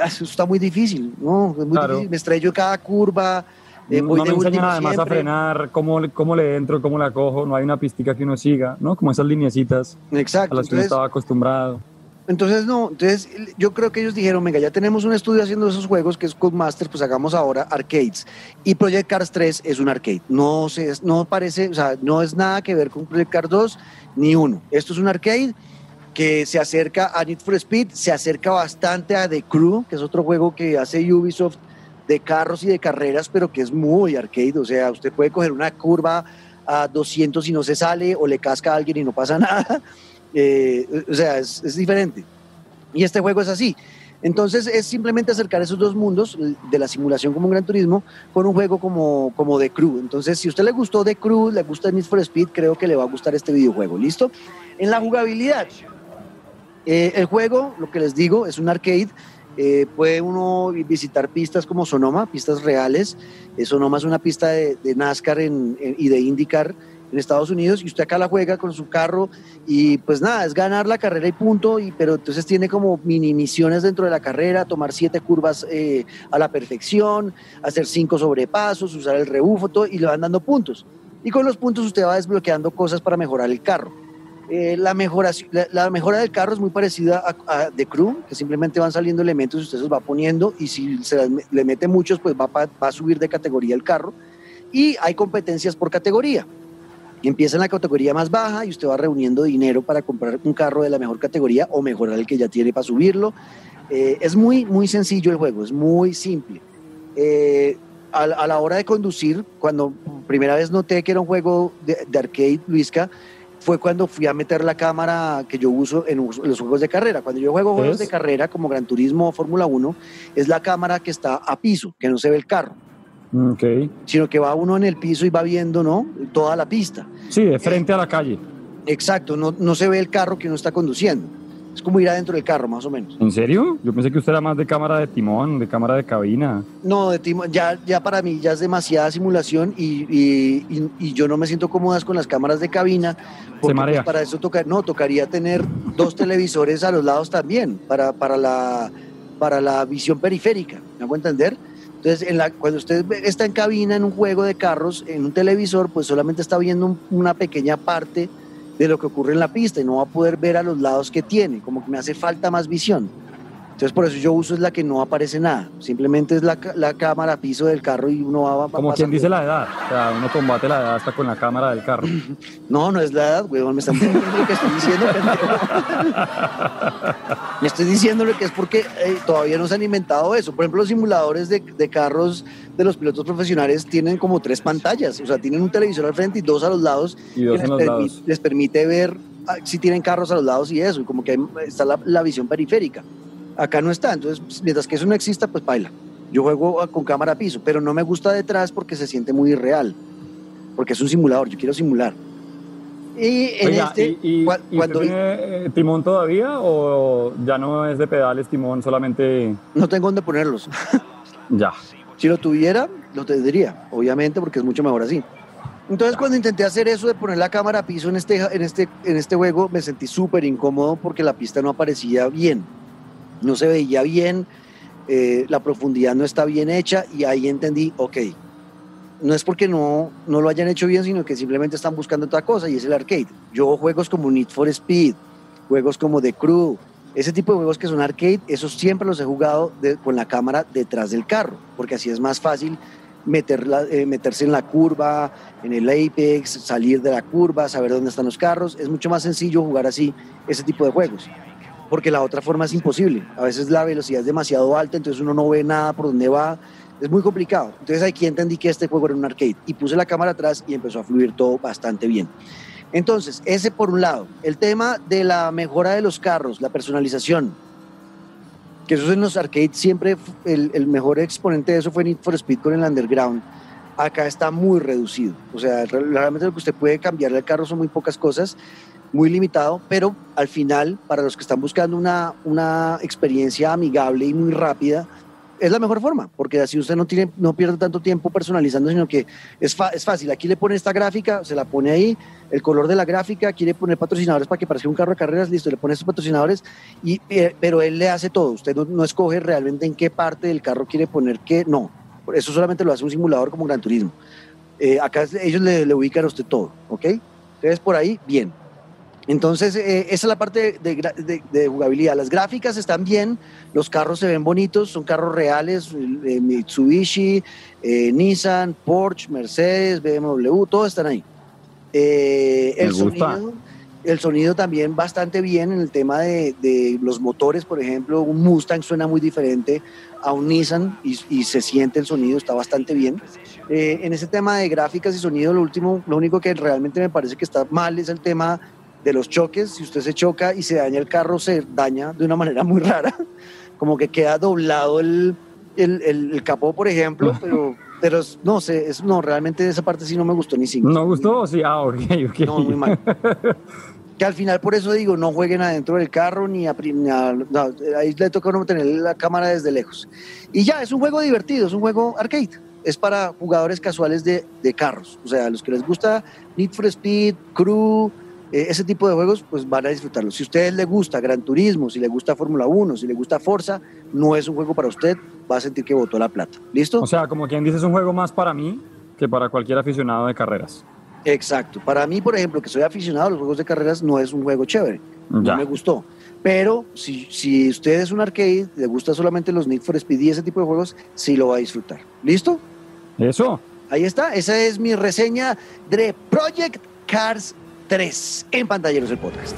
Speaker 1: "Ah, eso está muy difícil, no, es muy
Speaker 2: Claro.
Speaker 1: difícil, me estrello cada curva, eh,
Speaker 2: no me enseñan además a
Speaker 1: siempre.
Speaker 2: frenar, cómo, le- cómo le entro, cómo la cojo, no hay una pistica que uno siga, ¿no? Como esas lineecitas a las que uno estaba acostumbrado.
Speaker 1: Entonces, no, entonces yo creo que ellos dijeron, venga, ya tenemos un estudio haciendo esos juegos que es Codemasters, pues hagamos ahora arcades. Y Project Cars 3 es un arcade. No, se, no parece, o sea, no es nada que ver con Project Cars 2 ni uno. Esto es un arcade que se acerca a Need for Speed, se acerca bastante a The Crew, que es otro juego que hace Ubisoft de carros y de carreras, pero que es muy arcade. O sea, usted puede coger una curva a 200 y no se sale, o le casca a alguien y no pasa nada. Eh, o sea, es, diferente. Y este juego es así. Entonces es simplemente acercar esos dos mundos de la simulación como un gran turismo con un juego como, como The Crew. Entonces, si a usted le gustó The Crew, le gusta Need for Speed, creo que le va a gustar este videojuego. ¿Listo? En la jugabilidad, eh, el juego, lo que les digo, es un arcade. Eh, puede uno visitar pistas como Sonoma, pistas reales. Sonoma es una pista de, NASCAR y de IndyCar en Estados Unidos y usted acá la juega con su carro y pues nada, es ganar la carrera y punto, y, pero entonces tiene como mini misiones dentro de la carrera, tomar siete curvas eh, a la perfección, hacer cinco sobrepasos, usar el rebufo todo, y le van dando puntos. Y con los puntos usted va desbloqueando cosas para mejorar el carro. Eh, la, mejora, la, la mejora del carro es muy parecida a, a The Crew, que simplemente van saliendo elementos y usted los va poniendo y si se las le mete muchos, pues va, va a subir de categoría el carro. Y hay competencias por categoría. Y empieza en la categoría más baja y usted va reuniendo dinero para comprar un carro de la mejor categoría o mejorar el que ya tiene para subirlo. Eh, es muy, muy sencillo el juego, es muy simple. Eh, a, la- a la hora de conducir, cuando primera vez noté que era un juego de, de arcade, Luisca, fue cuando fui a meter la cámara que yo uso en los juegos de carrera. Cuando yo juego juegos de carrera como Gran Turismo o Fórmula 1, es la cámara que está a piso, que no se ve el carro,
Speaker 2: Ok.
Speaker 1: sino que va uno en el piso y va viendo ¿no? toda la pista.
Speaker 2: Sí, de frente a la calle.
Speaker 1: Exacto, no, no se ve el carro que uno está conduciendo. Es como ir adentro del carro, más o menos.
Speaker 2: ¿En serio? Yo pensé que usted era más de cámara de timón, de cámara de cabina.
Speaker 1: No, de timo- ya, ya para mí ya es demasiada simulación y, y- y- y yo no me siento cómodas con las cámaras de cabina. Porque
Speaker 2: marea.
Speaker 1: pues, para eso toca, no, tocaría tener dos televisores a los lados también para, para, la, para la visión periférica. ¿Me hago entender? Entonces, en la, cuando usted está en cabina en un juego de carros, en un televisor, pues solamente está viendo un- una pequeña parte de lo que ocurre en la pista y no va a poder ver a los lados que tiene, como que me hace falta más visión. Entonces por eso yo uso es la que no aparece nada, simplemente es la, la cámara piso del carro y uno va,
Speaker 2: Como quien dice la edad. O sea, uno combate la edad hasta con la cámara del carro.
Speaker 1: No, no es la edad, huevón, me están entendiendo lo que estoy diciendo. Me estoy diciendo lo que es porque eh, todavía no se han inventado eso. Por ejemplo, los simuladores de, de carros de los pilotos profesionales tienen como tres pantallas, o sea, tienen un televisor al frente y dos a los lados
Speaker 2: Y dos
Speaker 1: que
Speaker 2: en los
Speaker 1: permi-
Speaker 2: lados.
Speaker 1: les permite ver ah, si tienen carros a los lados y eso, y como que hay- está la, la visión periférica. Acá no está, entonces pues, mientras que eso no exista, pues baila. Yo juego con cámara a piso, pero no me gusta detrás porque se siente muy irreal, porque es un simulador, yo quiero simular. Y en
Speaker 2: Oiga,
Speaker 1: este,
Speaker 2: ¿y, y-
Speaker 1: cua-
Speaker 2: y
Speaker 1: cuando
Speaker 2: usted tiene eh, timón todavía o ya no es de pedales timón, solamente
Speaker 1: no tengo dónde ponerlos,
Speaker 2: ya?
Speaker 1: si lo tuviera, lo tendría, obviamente, porque es mucho mejor así. Entonces, cuando intenté hacer eso de poner la cámara a piso en este, en este, en este juego, me sentí súper incómodo porque la pista no aparecía bien. No se veía bien, eh, la profundidad no está bien hecha y ahí entendí, ok, no es porque no, no lo hayan hecho bien, sino que simplemente están buscando otra cosa y es el arcade. Yo juegos como Need for Speed, juegos como The Crew, ese tipo de juegos que son arcade, esos siempre los he jugado con la cámara detrás del carro, porque así es más fácil meterla- eh, meterse en la curva, en el apex, salir de la curva, saber dónde están los carros. Es mucho más sencillo jugar así ese tipo de juegos, porque la otra forma es imposible. A veces la velocidad es demasiado alta, entonces uno no ve nada por dónde va. Es muy complicado. Entonces aquí entendí que este juego era un arcade y puse la cámara atrás y empezó a fluir todo bastante bien. Entonces, ese por un lado. El tema de la mejora de los carros, la personalización, que eso en los arcades siempre el, el mejor exponente de eso fue Need for Speed con el Underground. Acá está muy reducido. O sea, re- realmente lo que usted puede cambiarle al carro son muy pocas cosas, muy limitado, pero al final, para los que están buscando una, una experiencia amigable y muy rápida, es la mejor forma, porque así usted no, tiene, no pierde tanto tiempo personalizando, sino que es, es fácil. Aquí le pone esta gráfica, se la pone ahí, el color de la gráfica, quiere poner patrocinadores para que parezca un carro de carreras, listo, le pone estos patrocinadores, y, eh, pero él le hace todo. Usted no, no escoge realmente en qué parte del carro quiere poner qué, no. Eso solamente lo hace un simulador como Gran Turismo. Eh, acá ellos le, le ubican a usted todo, ¿ok? Entonces, por ahí, bien. Entonces, eh, esa es la parte de, de- de jugabilidad. Las gráficas están bien, los carros se ven bonitos, son carros reales, eh, Mitsubishi, eh, Nissan, Porsche, Mercedes, BMW, todos están ahí. Eh, el, sonido, el sonido también bastante bien en el tema de, de los motores, por ejemplo, un Mustang suena muy diferente a un Nissan y, y se siente el sonido, está bastante bien. Eh, en ese tema de gráficas y sonido, lo último, lo único que realmente me parece que está mal es el tema de los choques. Si usted se choca y se daña el carro, se daña de una manera muy rara, como que queda doblado el, el, el- el capó, por ejemplo, pero, pero es- no sé, es, no, realmente esa parte sí no me gustó ni cinco.
Speaker 2: ¿No gustó? Sí, ah, ok, ok.
Speaker 1: No, muy mal. Que al final, por eso digo, no jueguen adentro del carro ni a. ni a- no, ahí le toca a uno tener la cámara desde lejos. Y ya, es un juego divertido, es un juego arcade. Es para jugadores casuales de, de carros. O sea, los que les gusta Need for Speed, Crew, eh, ese tipo de juegos, pues van a disfrutarlo. Si a ustedes les gusta Gran Turismo, si les gusta Fórmula 1, si les gusta Forza, no es un juego para usted, va a sentir que botó la plata. ¿Listo?
Speaker 2: O sea, como quien dice, es un juego más para mí que para cualquier aficionado de carreras.
Speaker 1: Exacto. Para mí, por ejemplo, que soy aficionado a los juegos de carreras, no es un juego chévere. no
Speaker 2: Ya.
Speaker 1: me gustó. Pero si, si usted es un arcade, le gusta solamente los Need for Speed y ese tipo de juegos, sí lo va a disfrutar. ¿Listo?
Speaker 2: Eso.
Speaker 1: Ahí está. Esa es mi reseña de Project Cars 3 en Pantalleros el Podcast.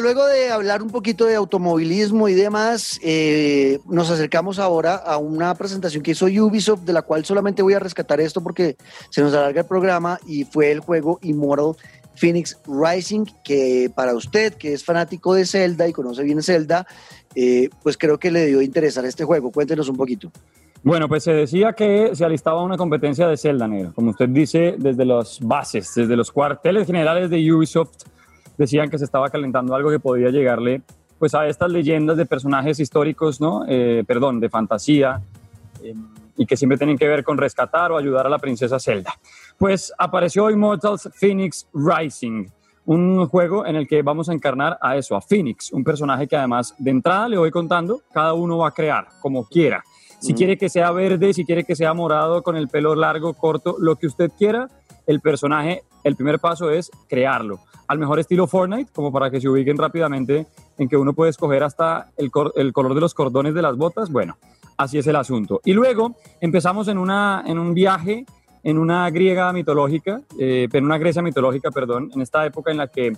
Speaker 1: Luego de hablar un poquito de automovilismo y demás, eh, nos acercamos ahora a una presentación que hizo Ubisoft, de la cual solamente voy a rescatar esto porque se nos alarga el programa, y fue el juego Immortal Phoenix Rising, que para usted, que es fanático de Zelda y conoce bien Zelda, eh, pues creo que le dio interesar este juego. Cuéntenos un poquito.
Speaker 2: Bueno, pues se decía que se alistaba una competencia de Zelda Negro. Como usted dice, desde las bases, desde los cuarteles generales de Ubisoft, decían que se estaba calentando algo que podía llegarle pues a estas leyendas de personajes históricos, ¿no? Eh, perdón, de fantasía, eh, y que siempre tienen que ver con rescatar o ayudar a la princesa Zelda. Pues apareció Immortals Phoenix Rising, un juego en el que vamos a encarnar a eso, a Phoenix, un personaje que además de entrada le voy contando, cada uno va a crear como quiera. Si
Speaker 1: Mm.
Speaker 2: quiere que sea verde, si quiere que sea morado, con el pelo largo, corto, lo que usted quiera, el personaje, el primer paso es crearlo. Al mejor estilo Fortnite, como para que se ubiquen rápidamente en que uno puede escoger hasta el, cor- el color de los cordones de las botas. Bueno, así es el asunto. Y luego empezamos en, una, en un viaje en una griega mitológica, eh, en una Grecia mitológica, perdón, en esta época en la que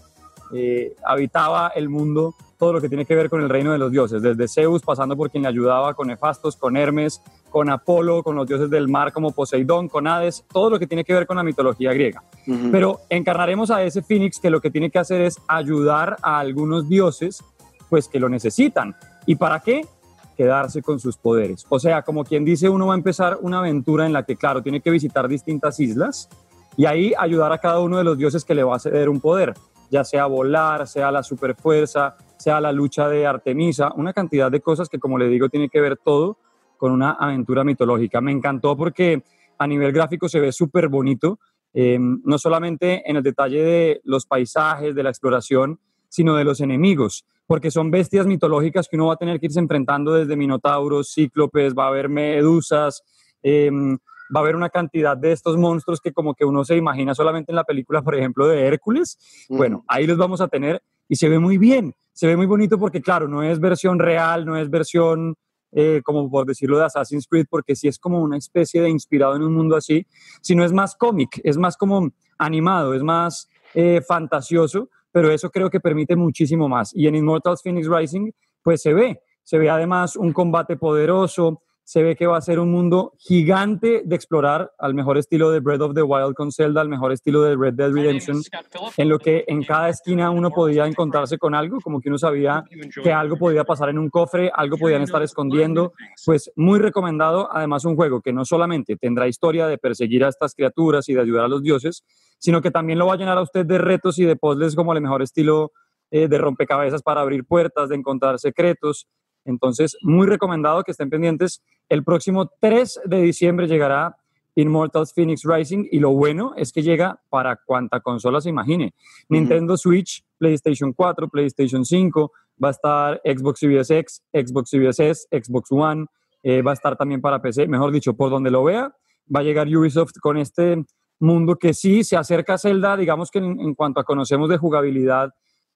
Speaker 2: eh, habitaba el mundo todo lo que tiene que ver con el reino de los dioses, desde Zeus, pasando por quien le ayudaba, con Hefastos, con Hermes, con Apolo, con los dioses del mar como Poseidón, con Hades, todo lo que tiene que ver con la mitología griega. Pero encarnaremos a ese Phoenix que lo que tiene que hacer es ayudar a algunos dioses, pues que lo necesitan. ¿Y para qué? Quedarse con sus poderes. O sea, como quien dice, uno va a empezar una aventura en la que, claro, tiene que visitar distintas islas y ahí ayudar a cada uno de los dioses que le va a ceder un poder, ya sea volar, sea la superfuerza, sea la lucha de Artemisa, una cantidad de cosas que, como le digo, tiene que ver todo con una aventura mitológica. Me encantó porque a nivel gráfico se ve súper bonito, eh, no solamente en el detalle de los paisajes, de la exploración, sino de los enemigos, porque son bestias mitológicas que uno va a tener que irse enfrentando desde minotauros, cíclopes, va a haber medusas, eh, va a haber una cantidad de estos monstruos que como que uno se imagina solamente en la película, por ejemplo, de Hércules. Bueno, ahí los vamos a tener y se ve muy bien, se ve muy bonito porque claro, no es versión real, no es versión eh, como por decirlo de Assassin's Creed, porque sí es como una especie de inspirado en un mundo así, sino es más cómic, es más como animado, es más eh, fantasioso, pero eso creo que permite muchísimo más. Y en Immortals Phoenix Rising, pues se ve, se ve además un combate poderoso, se ve que va a ser un mundo gigante de explorar al mejor estilo de Breath of the Wild con Zelda, al mejor estilo de Red Dead Redemption, en lo que en cada esquina uno podía encontrarse con algo, como que uno sabía que algo podía pasar en un cofre, algo podían estar escondiendo, pues muy recomendado, además un juego que no solamente tendrá historia de perseguir a estas criaturas y de ayudar a los dioses, sino que también lo va a llenar a usted de retos y de puzzles como el mejor estilo eh, de rompecabezas para abrir puertas, de encontrar secretos. Entonces, muy recomendado que estén pendientes. El próximo 3 de diciembre llegará Immortals Phoenix Rising y lo bueno es que llega para cuanta consola se imagine. Nintendo Switch, PlayStation 4, PlayStation 5, va a estar Xbox Series X, Xbox Series S, Xbox One, eh, va a estar también para PC, mejor dicho, por donde lo vea, va a llegar Ubisoft con este mundo que sí se acerca a Zelda, digamos que en, cuanto a conocemos de jugabilidad,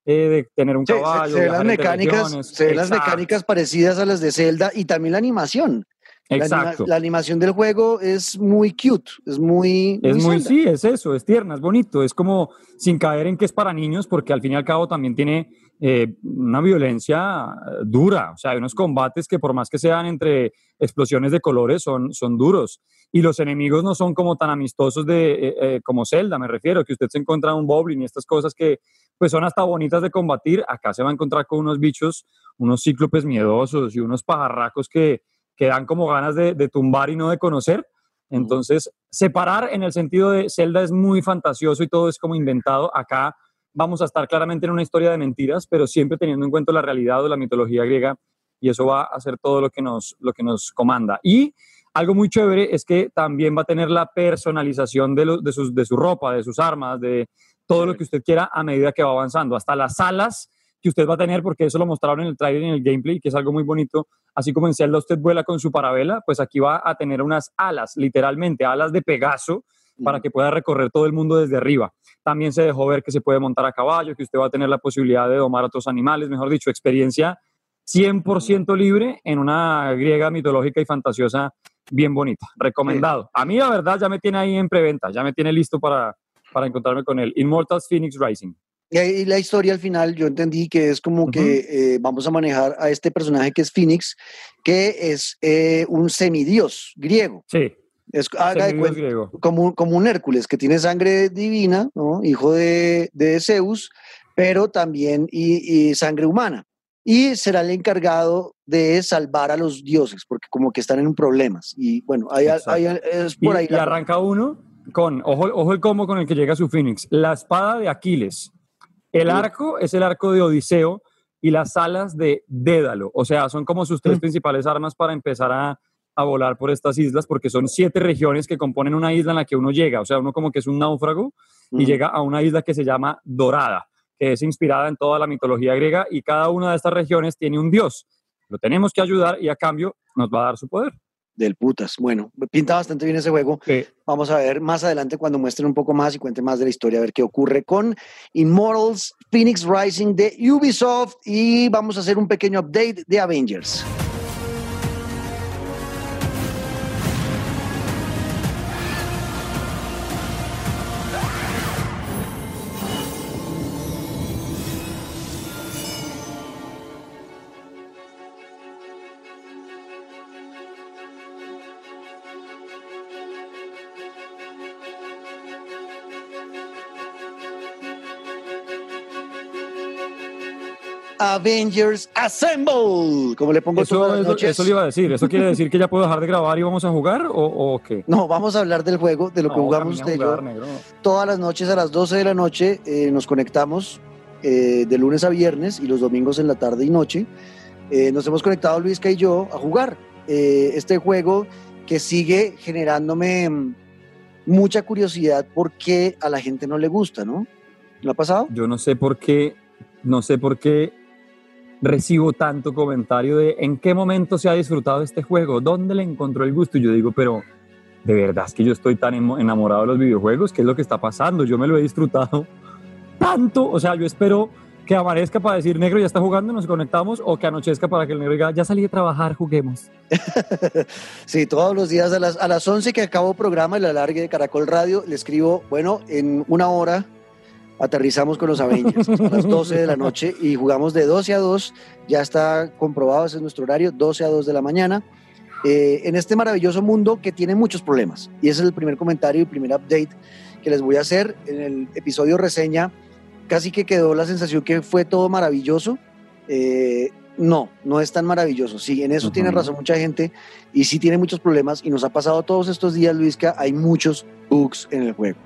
Speaker 2: eh, de tener un caballo.
Speaker 1: Se, las mecánicas, se ven las mecánicas parecidas a las de Zelda y también la animación.
Speaker 2: Exacto.
Speaker 1: La, animación del juego es muy cute, es muy...
Speaker 2: Es muy, sí, es eso, es tierna, es bonito, es como sin caer en que es para niños, porque al fin y al cabo también tiene eh, una violencia dura, o sea, hay unos combates que por más que sean entre explosiones de colores son, son duros. Y los enemigos no son como tan amistosos de, eh, eh, como Zelda, me refiero, que usted se encuentra un Boblin y estas cosas que pues son hasta bonitas de combatir, acá se va a encontrar con unos bichos, unos cíclopes miedosos y unos pajarracos que que dan como ganas de, tumbar y no de conocer. Entonces, separar en el sentido de Zelda es muy fantasioso y todo es como inventado. Acá vamos a estar claramente en una historia de mentiras, pero siempre teniendo en cuenta la realidad o la mitología griega y eso va a ser todo lo que nos, lo que nos comanda. Y algo muy chévere es que también va a tener la personalización de, de, sus, de su ropa, de sus armas, de todo lo que usted quiera a medida que va avanzando. Hasta las alas que usted va a tener, porque eso lo mostraron en el trailer y en el gameplay, que es algo muy bonito. Así como en Zelda usted vuela con su parabela, pues aquí va a tener unas alas, literalmente, alas de Pegaso, para que pueda recorrer todo el mundo desde arriba. También se dejó ver que se puede montar a caballo, que usted va a tener la posibilidad de domar a otros animales, mejor dicho, experiencia 100% libre en una griega mitológica y fantasiosa bien bonita. Recomendado. A mí, la verdad, ya me tiene ahí en preventa, ya me tiene listo para, para encontrarme con él. Immortals Phoenix Rising.
Speaker 1: Y la historia al final yo entendí que es como que eh, vamos a manejar a este personaje que es Phoenix, que es eh, un semidios griego.
Speaker 2: Sí.
Speaker 1: Es, haga de griego. Como, como un Hércules que tiene sangre divina, ¿no? hijo de, de Zeus, pero también y, sangre humana. Y será el encargado de salvar a los dioses, porque como que están en problemas. Y bueno, hay, es por ahí.
Speaker 2: Y, arranca uno con, ojo, ojo el combo con el que llega su Phoenix, la espada de Aquiles el arco es el arco de Odiseo y las alas de Dédalo. O sea, son como sus tres mm. principales armas para empezar a, volar por estas islas, porque son siete regiones que componen una isla en la que uno llega. O sea, uno como que es un náufrago y mm. llega a una isla que se llama Dorada, que es inspirada en toda la mitología griega y cada una de estas regiones tiene un dios. Lo tenemos que ayudar y a cambio nos va a dar su poder
Speaker 1: del putas. Bueno, pinta bastante bien ese juego. Vamos a ver más adelante cuando muestren un poco más y cuenten más de la historia, a ver qué ocurre con Immortals Phoenix Rising de Ubisoft y vamos a hacer un pequeño update de Avengers. Avengers Assemble. Como le pongo
Speaker 2: eso, todas las noches. Eso, le iba a decir. ¿Eso quiere decir que ya puedo dejar de grabar y vamos a jugar o, qué?
Speaker 1: No, vamos a hablar del juego, de lo que jugamos usted Todas las noches a las 12 de la noche eh, nos conectamos eh, de lunes a viernes y los domingos en la tarde y noche. Eh, nos hemos conectado Luisca y yo a jugar este juego que sigue generándome mm, mucha curiosidad porque a la gente no le gusta, ¿no? ¿Lo ha pasado?
Speaker 2: Yo no sé por qué, no sé por qué recibo tanto comentario de en qué momento se ha disfrutado este juego, dónde le encontró el gusto. Y yo digo, pero de verdad es que yo estoy tan enamorado de los videojuegos, ¿qué es lo que está pasando? Yo me lo he disfrutado tanto, o sea, yo espero que amanezca para decir negro ya está jugando, nos conectamos, o que anochezca para que el negro diga ya salí a trabajar, juguemos.
Speaker 1: sí, todos los días a las, a las 11 que acabo el programa, el alargue de Caracol Radio, le escribo, bueno, en una hora aterrizamos con los Avengers a las 12 de la noche y jugamos de 12 a 2, ya está comprobado, ese es nuestro horario, 12 a 2 de la mañana, eh, en este maravilloso mundo que tiene muchos problemas. Y ese es el primer comentario y primer update que les voy a hacer. En el episodio reseña casi que quedó la sensación que fue todo maravilloso. Eh, no, no es tan maravilloso. Sí, en eso tiene razón mucha gente y sí tiene muchos problemas y nos ha pasado todos estos días, Luisca, hay muchos bugs en el juego.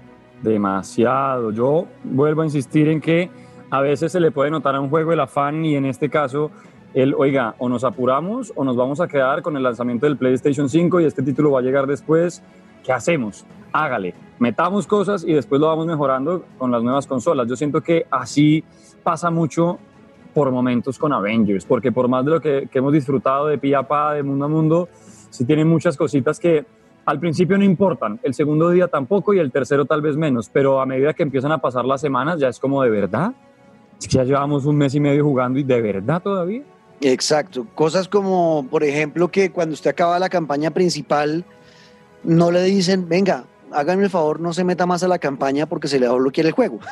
Speaker 2: Demasiado. Yo vuelvo a insistir en que a veces se le puede notar a un juego el afán y en este caso el, oiga, o nos apuramos o nos vamos a quedar con el lanzamiento del PlayStation 5 y este título va a llegar después. ¿Qué hacemos? Hágale, metamos cosas y después lo vamos mejorando con las nuevas consolas. Yo siento que así pasa mucho por momentos con Avengers, porque por más de lo que, hemos disfrutado de pie a pa, de mundo a mundo, sí tienen muchas cositas que al principio no importan, el segundo día tampoco y el tercero tal vez menos, pero a medida que empiezan a pasar las semanas ya es como de verdad. Es ya llevamos un mes y medio jugando y de verdad todavía.
Speaker 1: Exacto. Cosas como, por ejemplo, que cuando usted acaba la campaña principal, no le dicen, venga, háganme el favor, no se meta más a la campaña porque se le va a bloquear el juego.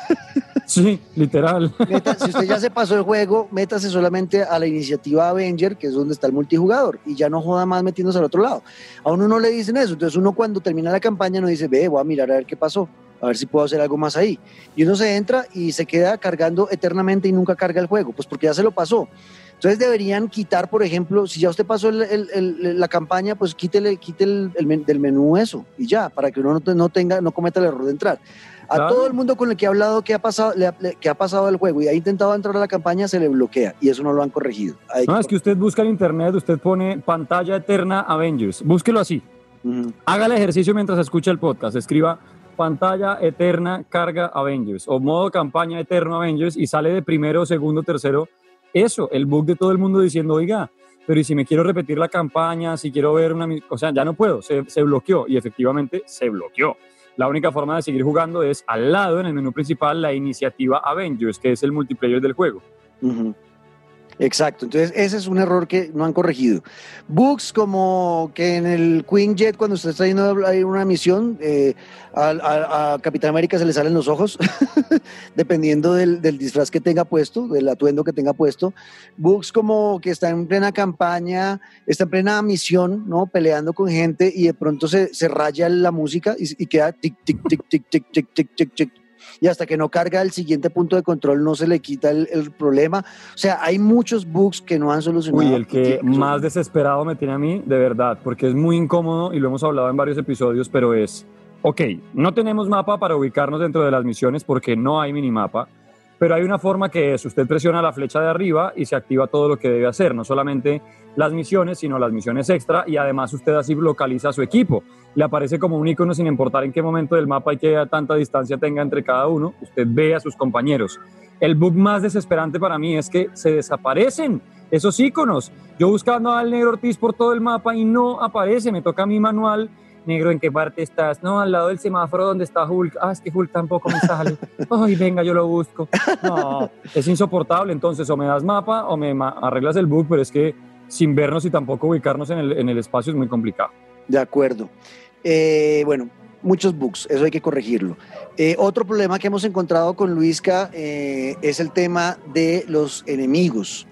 Speaker 2: Sí, literal.
Speaker 1: Meta- si usted ya se pasó el juego, métase solamente a la iniciativa Avenger, que es donde está el multijugador, y ya no joda más metiéndose al otro lado. A uno no le dicen eso, entonces uno cuando termina la campaña no dice, ve, voy a mirar a ver qué pasó, a ver si puedo hacer algo más ahí. Y uno se entra y se queda cargando eternamente y nunca carga el juego, pues porque ya se lo pasó. Entonces deberían quitar, por ejemplo, si ya usted pasó el- el- el- la campaña, pues quítele, quite el, el men- del menú eso y ya, para que uno no, te- no tenga, no cometa el error de entrar. A
Speaker 2: Claro.
Speaker 1: todo el mundo con el que ha hablado que ha pasado, le ha- le- que ha pasado el juego y ha intentado entrar a la campaña se le bloquea y eso no lo han corregido. Hay
Speaker 2: No, es que usted busca en internet, usted pone pantalla eterna Avengers, búsquelo así.
Speaker 1: Ujú.
Speaker 2: Haga el ejercicio mientras escucha el podcast. Escriba pantalla eterna carga Avengers o modo campaña eterno Avengers y sale de primero, segundo, tercero. Eso, el bug de todo el mundo diciendo, oiga, pero ¿y si me quiero repetir la campaña, si quiero ver una... mi-?" O sea, ya no puedo, se, bloqueó y efectivamente se bloqueó. La única forma de seguir jugando es al lado, en el menú principal, la iniciativa Avengers, que es el multiplayer del juego.
Speaker 1: Exacto, entonces ese es un error que no han corregido. Bugs como que en el Queen Jet cuando usted está yendo a una misión, eh, a Capitán América se le salen los ojos, dependiendo del, del disfraz que tenga puesto, del atuendo que tenga puesto. Bugs como que está en plena campaña, está en plena misión, ¿no? Peleando con gente y de pronto se, se raya la música y, y queda tic, tic, tic, tic, tic, tic, tic, tic, tic. Y hasta que no carga el siguiente punto de control no se le quita el, el problema. O sea, hay muchos bugs que no han solucionado.
Speaker 2: Uy, el que más desesperado me tiene a mí, de verdad, porque es muy incómodo y lo hemos hablado en varios episodios, pero es, ok, no tenemos mapa para ubicarnos dentro de las misiones porque no hay minimapa, pero hay una forma que es, usted presiona la flecha de arriba y se activa todo lo que debe hacer, no solamente las misiones, sino las misiones extra y además usted así localiza a su equipo. Le aparece como un icono sin importar en qué momento del mapa y qué tanta distancia tenga entre cada uno, usted ve a sus compañeros. El bug más desesperante para mí es que se desaparecen esos iconos. Yo buscando al negro Ortiz por todo el mapa y no aparece, me toca mi manual. Negro, ¿en qué parte estás? No, al lado del semáforo donde está Hulk. Ah, es que Hulk tampoco me sale. Ay, venga, yo lo busco. No, es insoportable. Entonces, o me das mapa o me ma- arreglas el bug, pero es que sin vernos y tampoco ubicarnos en el, en el espacio es muy complicado.
Speaker 1: De acuerdo. Eh, bueno, muchos bugs, eso hay que corregirlo. Eh, otro problema que hemos encontrado con Luisca eh, es el tema de los enemigos.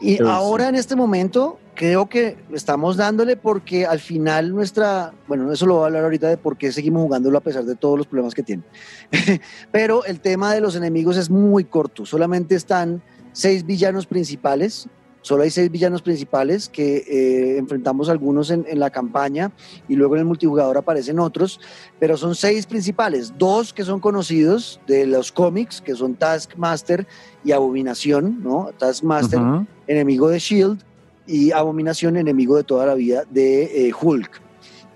Speaker 1: Y ahora
Speaker 2: sí.
Speaker 1: en este momento creo que estamos dándole porque al final nuestra, bueno, eso lo voy a hablar ahorita de por qué seguimos jugándolo a pesar de todos los problemas que tiene. Pero el tema de los enemigos es muy corto, solamente están seis villanos principales, solo hay seis villanos principales que eh, enfrentamos algunos en, en la campaña y luego en el multijugador aparecen otros, pero son seis principales, dos que son conocidos de los cómics, que son Taskmaster y Abominación, ¿no? Taskmaster, enemigo de Shield, y Abominación, enemigo de toda la vida de eh, Hulk.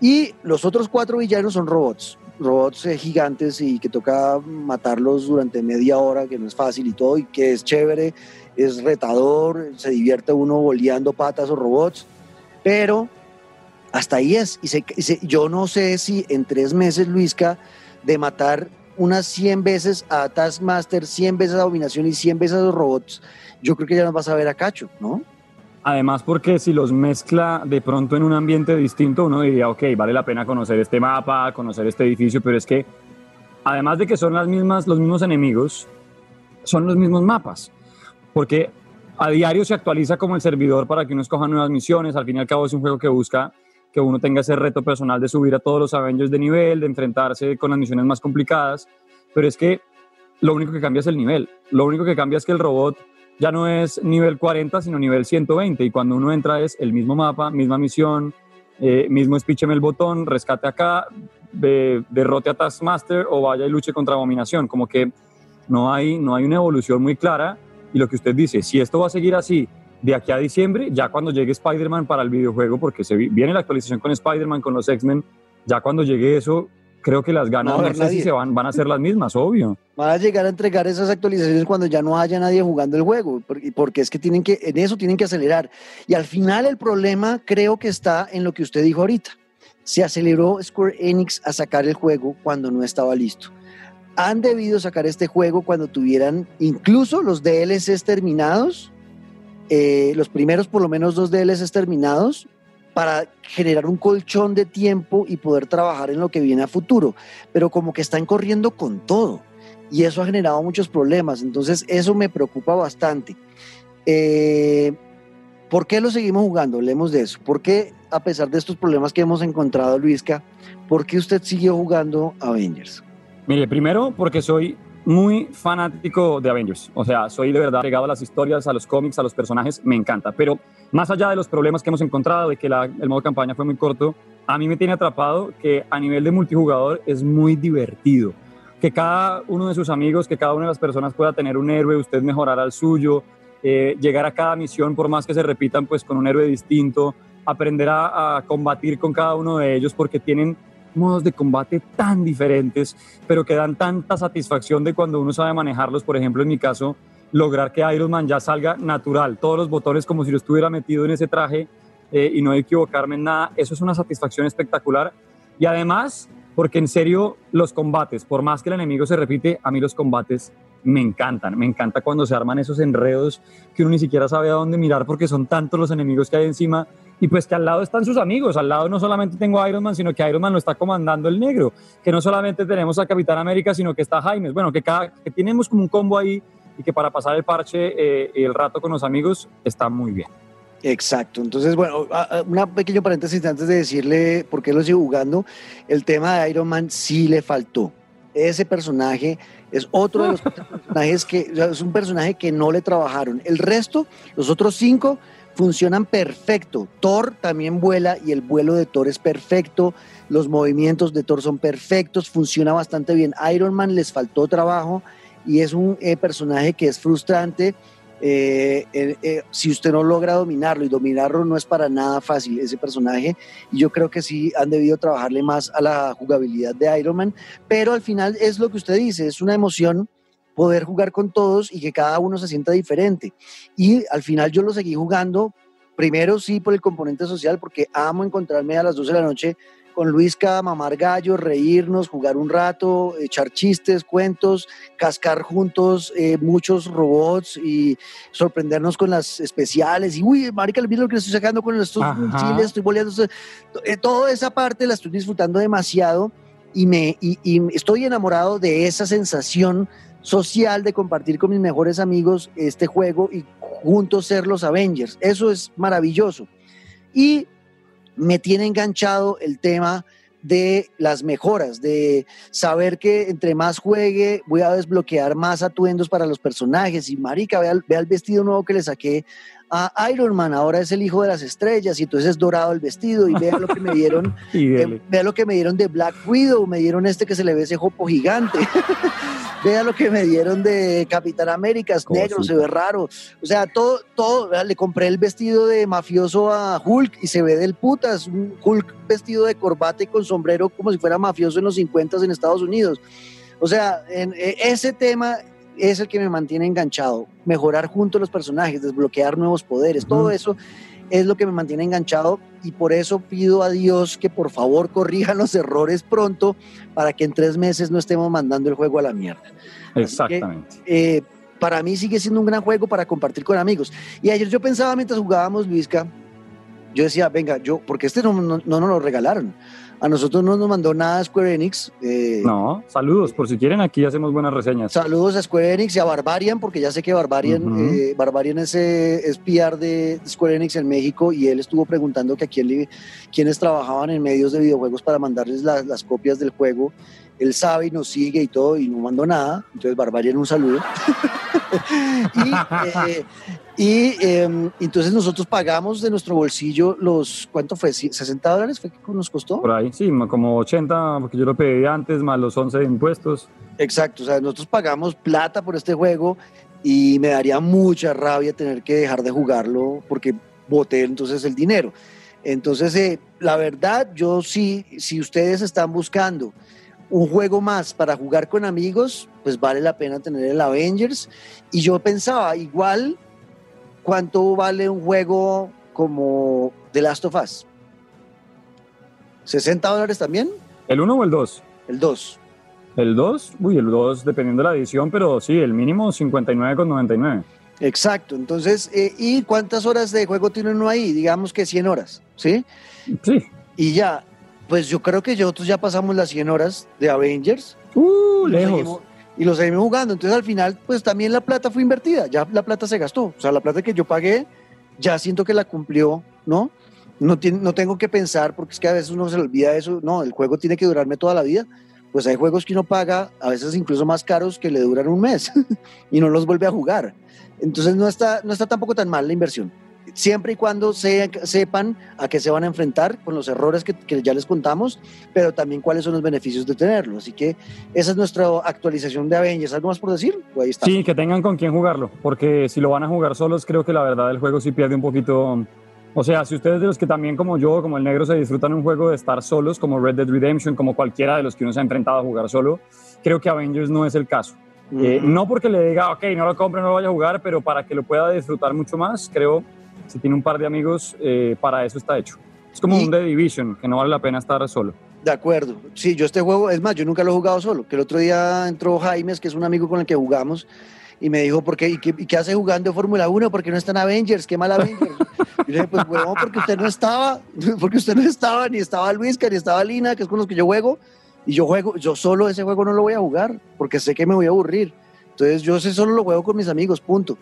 Speaker 1: Y los otros cuatro villanos son robots, robots eh, gigantes y que toca matarlos durante media hora, que no es fácil y todo, y que es chévere, es retador, se divierte uno boleando patas o robots, pero hasta ahí es. Y, se- yo no sé si en tres meses, Luisca, de matar unas 100 veces a Taskmaster, 100 veces a Abominación y 100 veces a los robots, yo creo que ya nos vas a ver a Cacho, ¿no?
Speaker 2: Además, porque si los mezcla de pronto en un ambiente distinto, uno diría, ok, vale la pena conocer este mapa, conocer este edificio, pero es que además de que son las mismas, los mismos enemigos, son los mismos mapas. Porque a diario se actualiza como el servidor para que uno escoja nuevas misiones. Al fin y al cabo es un juego que busca que uno tenga ese reto personal de subir a todos los Avengers de nivel, de enfrentarse con las misiones más complicadas. Pero es que lo único que cambia es el nivel. Lo único que cambia es que el robot ya no es nivel 40, sino nivel 120. Y cuando uno entra es el mismo mapa, misma misión, eh, mismo espícheme el botón, rescate acá, de- derrote a Taskmaster o vaya y luche contra Abominación. Como que no hay, no hay una evolución muy clara. Y lo que usted dice, si esto va a seguir así de aquí a diciembre, ya cuando llegue Spider-Man para el videojuego, porque se vi- viene la actualización con Spider-Man, con los X-Men, ya cuando llegue eso, creo que las ganas
Speaker 1: No
Speaker 2: no, sé si se van, van a ser las mismas, obvio.
Speaker 1: Van a llegar a entregar esas actualizaciones cuando ya no haya nadie jugando el juego, porque es que tienen que, en eso tienen que acelerar. Y al final el problema creo que está en lo que usted dijo ahorita. Se aceleró Square Enix a sacar el juego cuando no estaba listo. Han debido sacar este juego cuando tuvieran incluso los DLCs terminados, eh, los primeros por lo menos dos DLCs terminados, para generar un colchón de tiempo y poder trabajar en lo que viene a futuro. Pero como que están corriendo con todo y eso ha generado muchos problemas. Entonces, eso me preocupa bastante. Eh, ¿Por qué lo seguimos jugando? Hablemos de eso. ¿Por qué, a pesar de estos problemas que hemos encontrado, Luisca, por qué usted siguió jugando Avengers?
Speaker 2: Mire, primero porque soy muy fanático de Avengers. O sea, soy de verdad pegado a las historias, a los cómics, a los personajes, me encanta. Pero más allá de los problemas que hemos encontrado, de que la- el modo campaña fue muy corto, a mí me tiene atrapado que a nivel de multijugador es muy divertido. Que cada uno de sus amigos, que cada una de las personas pueda tener un héroe, usted mejorar al suyo, eh, llegar a cada misión, por más que se repitan, pues con un héroe distinto, aprender a combatir con cada uno de ellos porque tienen modos de combate tan diferentes, pero que dan tanta satisfacción de cuando uno sabe manejarlos. Por ejemplo, en mi caso, lograr que Iron Man ya salga natural, todos los botones como si lo estuviera metido en ese traje eh, y no equivocarme en nada, eso es una satisfacción espectacular. Y además, porque en serio, los combates, por más que el enemigo se repite, a mí los combates me encantan. Me encanta cuando se arman esos enredos que uno ni siquiera sabe a dónde mirar porque son tantos los enemigos que hay encima y pues que al lado están sus amigos. Al lado no solamente tengo a Iron Man, sino que Iron Man lo está comandando el negro. Que no solamente tenemos a Capitán América, sino que está Jaime. Bueno, que, cada, que tenemos como un combo ahí y que para pasar el parche eh, y el rato con los amigos está muy bien.
Speaker 1: Exacto. Entonces, bueno, un pequeño paréntesis antes de decirle por qué lo sigo jugando. El tema de Iron Man sí le faltó. Ese personaje es otro de los personajes que es un personaje que no le trabajaron. El resto, los otros cinco, funcionan perfecto. Thor también vuela y el vuelo de Thor es perfecto. Los movimientos de Thor son perfectos, funciona bastante bien. Iron Man les faltó trabajo y es un eh, personaje que es frustrante. Eh, eh, si usted no logra dominarlo y dominarlo no es para nada fácil ese personaje y yo creo que sí han debido trabajarle más a la jugabilidad de Iron Man pero al final es lo que usted dice es una emoción poder jugar con todos y que cada uno se sienta diferente y al final yo lo seguí jugando primero sí por el componente social porque amo encontrarme a las 12 de la noche con Luisca, mamar gallo, reírnos, jugar un rato, echar chistes, cuentos, cascar juntos eh, muchos robots y sorprendernos con las especiales. Y uy, marica, mira lo que estoy sacando con estos chiles, estoy boleando. Eh, toda esa parte la estoy disfrutando demasiado y, me, y, y estoy enamorado de esa sensación social de compartir con mis mejores amigos este juego y juntos ser los Avengers. Eso es maravilloso. Y me tiene enganchado el tema de las mejoras, de saber que entre más juegue voy a desbloquear más atuendos para los personajes. Y marica, vea, vea el vestido nuevo que le saqué a Iron Man, ahora es el hijo de las estrellas y entonces es dorado el vestido y vea lo que me dieron, eh, vea lo que me dieron de Black Widow, me dieron este que se le ve ese jopo gigante. vea lo que me dieron de Capitán América, es negro, se ve raro. O sea, todo, todo, le compré el vestido de mafioso a Hulk y se ve del putas, un Hulk vestido de corbata y con sombrero como si fuera mafioso en los 50 en Estados Unidos. O sea, en, en ese tema es el que me mantiene enganchado. Mejorar juntos los personajes, desbloquear nuevos poderes, uh -huh. todo eso es lo que me mantiene enganchado y por eso pido a Dios que por favor corrijan los errores pronto para que en tres meses no estemos mandando el juego a la mierda.
Speaker 2: Exactamente.
Speaker 1: Que, eh, para mí sigue siendo un gran juego para compartir con amigos. Y ayer yo pensaba mientras jugábamos, Luisca, yo decía, venga, yo, porque este no, no, no nos lo regalaron. A nosotros no nos mandó nada Square Enix.
Speaker 2: Eh, no, saludos, por si quieren, aquí hacemos buenas reseñas.
Speaker 1: Saludos a Square Enix y a Barbarian, porque ya sé que Barbarian, uh -huh. eh, Barbarian es, eh, es PR de Square Enix en México y él estuvo preguntando que a quién, quienes trabajaban en medios de videojuegos para mandarles la, las copias del juego. Él sabe y nos sigue y todo y no mandó nada. Entonces, Barbarian, un saludo. y, Y em, entonces nosotros pagamos de nuestro bolsillo los, ¿cuánto fue? ¿60 dólares fue que nos costó?
Speaker 2: Por ahí, sí, como 80, porque yo lo pedí antes, más los 11 de impuestos.
Speaker 1: Exacto, o sea, nosotros pagamos plata por este juego y me daría mucha rabia tener que dejar de jugarlo porque boté entonces el dinero. Entonces, eh, la verdad, yo sí, si ustedes están buscando un juego más para jugar con amigos, pues vale la pena tener el Avengers. Y yo pensaba, igual, ¿cuánto vale un juego como The Last of Us? ¿60 dólares también?
Speaker 2: ¿El 1 o el 2?
Speaker 1: El 2.
Speaker 2: El 2, uy, el 2 dependiendo de la edición, pero sí, el mínimo 59,99.
Speaker 1: Exacto, entonces, eh, ¿y cuántas horas de juego tiene uno ahí? Digamos que 100 horas, ¿sí?
Speaker 2: Sí.
Speaker 1: Y ya, pues yo creo que nosotros ya pasamos las 100 horas de Avengers.
Speaker 2: Uh, lejos.
Speaker 1: Seguimos, y lo seguimos jugando. Entonces al final, pues también la plata fue invertida, ya la plata se gastó. O sea, la plata que yo pagué, ya siento que la cumplió, ¿no? No, tiene, no tengo que pensar, porque es que a veces uno se le olvida eso, no, el juego tiene que durarme toda la vida. Pues hay juegos que uno paga, a veces incluso más caros, que le duran un mes y no los vuelve a jugar. Entonces no está, no está tampoco tan mal la inversión. Siempre y cuando se, sepan a qué se van a enfrentar con los errores que, que, ya les contamos, pero también cuáles son los beneficios de tenerlo. Así que esa es nuestra actualización de Avengers. ¿Algo más por decir?
Speaker 2: Pues ahí está. Sí, que tengan con quién jugarlo, porque si lo van a jugar solos, creo que la verdad el juego sí pierde un poquito. O sea, si ustedes de los que también como yo, como el negro, se disfrutan un juego de estar solos, como Red Dead Redemption, como cualquiera de los que uno se ha enfrentado a jugar solo, creo que Avengers no es el caso. Eh, no porque le diga, ok, no lo compre, no lo vaya a jugar, pero para que lo pueda disfrutar mucho más, creo, si tiene un par de amigos, eh, para eso está hecho. Es como
Speaker 1: Y-
Speaker 2: un The Division, que no vale la pena estar solo.
Speaker 1: De acuerdo. Sí, yo este juego, es más, yo nunca lo he jugado solo. Que el otro día entró Jaimes, que es un amigo con el que jugamos, y me dijo, ¿por qué? ¿Y qué, y qué hace jugando Fórmula 1? Porque no está en Avengers, qué mal Avengers. Y le dije, pues huevón, porque usted no estaba, porque usted no estaba, ni estaba Luisca, ni estaba Lina, que es con los que yo juego. Y yo juego, yo solo ese juego no lo voy a jugar, porque sé que me voy a aburrir. Entonces yo ese solo lo juego con mis amigos, punto.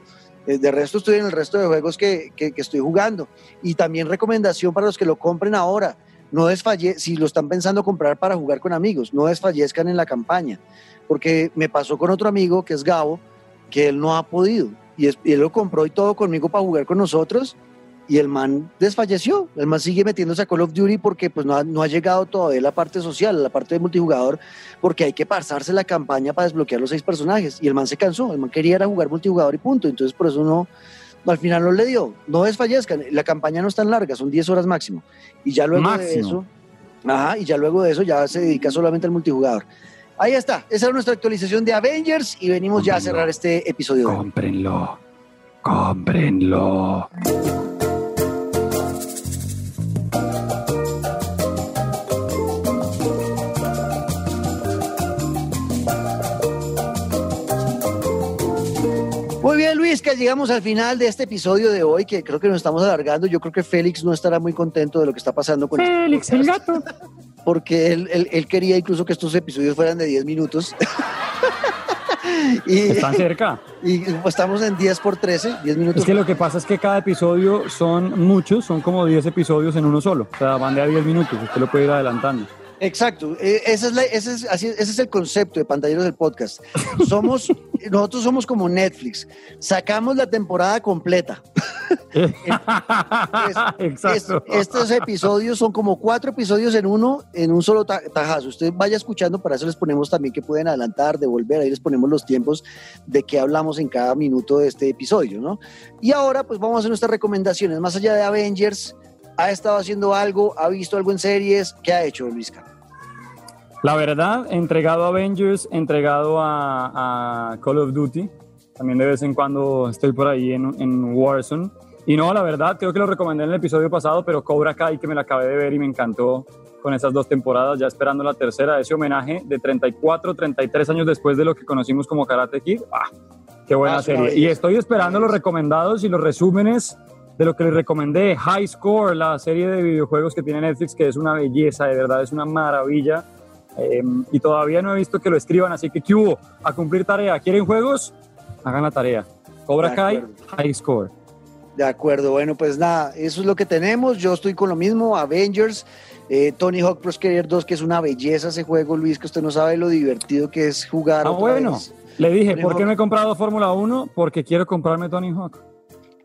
Speaker 1: Eh, De resto estoy en el resto de juegos que, que- estoy jugando. Y también recomendación para los que lo compren ahora. No desfalle si lo están pensando comprar para jugar con amigos, no desfallezcan en la campaña. Porque me pasó con otro amigo que es Gabo, que él no ha podido. Y, y él lo compró y todo conmigo para jugar con nosotros. Y el man desfalleció. El man sigue metiéndose a Call of Duty porque pues, no, ha, no ha llegado todavía la parte social, la parte de multijugador, porque hay que pasarse la campaña para desbloquear los seis personajes. Y el man se cansó. El man quería era jugar multijugador y punto. Entonces por eso no, al final no le dio. No desfallezcan. La campaña no es tan larga, son 10 horas máximo. Y ya luego de eso, ajá, y ya luego de eso ya se dedica solamente al multijugador. Ahí está, esa es nuestra actualización de Avengers y venimos ya a cerrar este episodio.
Speaker 2: Cómprenlo. Cómprenlo.
Speaker 1: Luis, que llegamos al final de este episodio de hoy, que creo que nos estamos alargando. Yo creo que Félix no estará muy contento de lo que está pasando con este
Speaker 2: Félix, el gato.
Speaker 1: Porque él, él- él quería incluso que estos episodios fueran de 10 minutos. y,
Speaker 2: Están cerca.
Speaker 1: y, estamos en 10 por 13, 10 minutos.
Speaker 2: Es que lo que pasa es que cada episodio son muchos, son como 10 episodios en uno solo. O sea, van de a 10 minutos, usted lo puede ir adelantando.
Speaker 1: Exacto, eh, es la- ese, es, así- ese es el concepto de Pantalleros del Podcast. Somos, nosotros somos como Netflix, sacamos la temporada completa. Es-
Speaker 2: Exacto.
Speaker 1: estos episodios son como cuatro episodios en uno, en un solo ta- tajazo. Usted vaya escuchando, para eso les ponemos también que pueden adelantar, devolver, ahí les ponemos los tiempos de qué hablamos en cada minuto de este episodio, ¿no? Y ahora pues vamos a hacer nuestras recomendaciones. Más allá de Avengers, ¿ha estado haciendo algo? ¿Ha visto algo en series? ¿Qué ha hecho, Luisca?
Speaker 2: La verdad, entregado a Avengers, entregado a, a Call of Duty. También de vez en cuando estoy por ahí en, en Warzone. Y no, la verdad, creo que lo recomendé en el episodio pasado, pero Cobra Kai, que me la acabé de ver y me encantó con esas dos temporadas, ya esperando la tercera, ese homenaje de 34, 33 años después de lo que conocimos como Karate Kid. ¡Ah! ¡Qué buena
Speaker 1: Ah,
Speaker 2: serie! Y estoy esperando los recomendados y los resúmenes de lo que les recomendé. High Score, la serie de videojuegos que tiene Netflix, que es una belleza, de verdad, es una maravilla. Eh, y todavía no he visto que lo escriban, así que ¿qué hubo? A cumplir tarea. ¿Quieren juegos? Hagan la tarea. Cobra Kai. High Score.
Speaker 1: De acuerdo, bueno, pues nada, eso es lo que tenemos. Yo estoy con lo mismo, Avengers, eh, Tony Hawk Pro Skater 2, que es una belleza ese juego, Luis, que usted no sabe lo divertido que es jugar.
Speaker 2: Ah,
Speaker 1: otra
Speaker 2: bueno.
Speaker 1: vez.
Speaker 2: Le dije,
Speaker 1: Tony
Speaker 2: ¿por qué no he comprado Fórmula 1? Porque quiero comprarme Tony Hawk.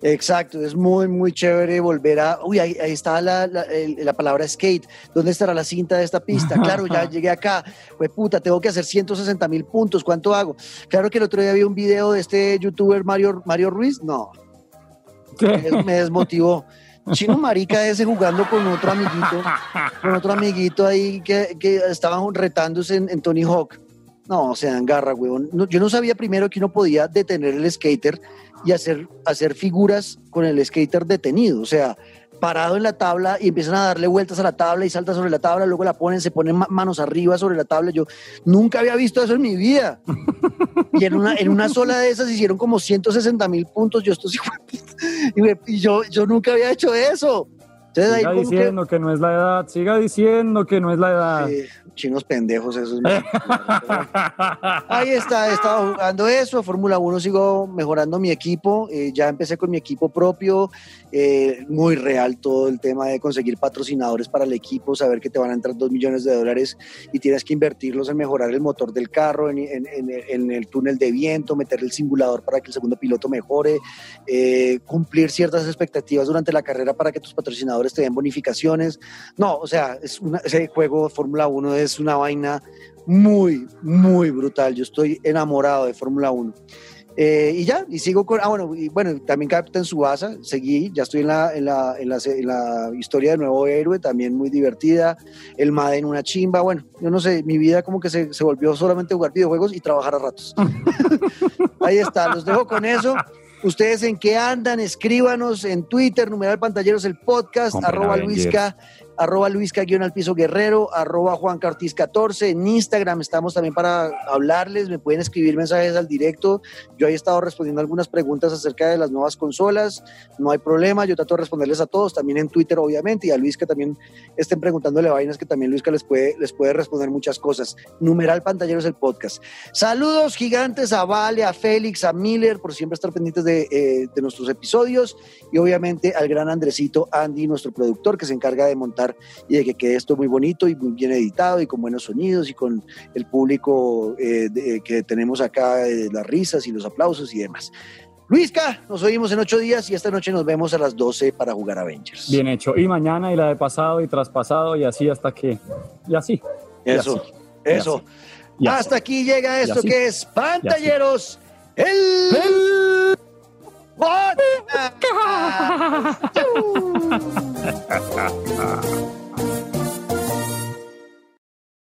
Speaker 1: Exacto, es muy, muy chévere volver a... Uy, ahí, ahí está la, la, palabra skate. ¿Dónde estará la cinta de esta pista? Claro, ya llegué acá. Pues puta, tengo que hacer 160 mil puntos. ¿Cuánto hago? Claro que el otro día vi un video de este youtuber Mario, Mario Ruiz. No, me, me desmotivó. Chino marica ese jugando con otro amiguito, con otro amiguito ahí que, que estaban retándose en, en Tony Hawk. No, se dan garra. No, yo no sabía primero que uno podía detener el skater y hacer, hacer figuras con el skater detenido. O sea, parado en la tabla y empiezan a darle vueltas a la tabla y salta sobre la tabla, luego la ponen, se ponen ma- manos arriba sobre la tabla. Yo nunca había visto eso en mi vida. Y en una, en una sola de esas hicieron como 160 mil puntos. Yo estos hijos de puta. y, me- y yo, yo nunca había hecho eso. Entonces
Speaker 2: Siga diciendo que... no es la edad, siga diciendo que no es la edad.
Speaker 1: chinos pendejos esos. Ahí está, he estado jugando eso. Fórmula 1 sigo mejorando mi equipo. eh, ya empecé con mi equipo propio. Eh, muy real todo el tema de conseguir patrocinadores para el equipo, saber que te van a entrar dos millones de dólares y tienes que invertirlos en mejorar el motor del carro, en, el túnel de viento, meter el simulador para que el segundo piloto mejore, eh, cumplir ciertas expectativas durante la carrera para que tus patrocinadores te den bonificaciones. No, o sea, es una- ese juego Fórmula 1 es una vaina muy, muy brutal. Yo estoy enamorado de Fórmula 1. Eh, y ya, y sigo con. Ah, bueno, y bueno, también Captain Subasa, seguí, ya estoy en la, en la, en la, en la historia de Nuevo Héroe, también muy divertida. El Madden, una chimba. Bueno, yo no sé, mi vida como que se, se volvió solamente jugar videojuegos y trabajar a ratos. Ahí está, los dejo con eso. Ustedes en qué andan, escríbanos en Twitter, numeral pantalleros el podcast, arroba. Luisca, arroba Luisca guion al piso guerrero, arroba Juan Cartiz 14, en Instagram estamos también para hablarles, me pueden escribir mensajes al directo, yo he estado respondiendo algunas preguntas acerca de las nuevas consolas, no hay problema, yo trato de responderles a todos, también en Twitter obviamente, y a Luisca también estén preguntándole vainas que también Luisca les puede, les puede responder muchas cosas. Numeral pantalleros el podcast. Saludos gigantes a Vale, a Félix, a Miller, por siempre estar pendientes de, eh, de nuestros episodios y obviamente al gran Andresito Andy, nuestro productor, que se encarga de montar y de que quede esto muy bonito y muy bien editado y con buenos sonidos y con el público eh, de- que tenemos acá, eh, las risas y los aplausos y demás. Luisca, nos oímos en ocho días y esta noche nos vemos a las 12 para jugar Avengers.
Speaker 2: Bien hecho. Y mañana y la de pasado y traspasado y así hasta que... Y así. y
Speaker 1: Eso,
Speaker 2: así,
Speaker 1: eso.
Speaker 2: así, y así.
Speaker 1: Hasta aquí llega esto que es Pantalleros, el... podcast.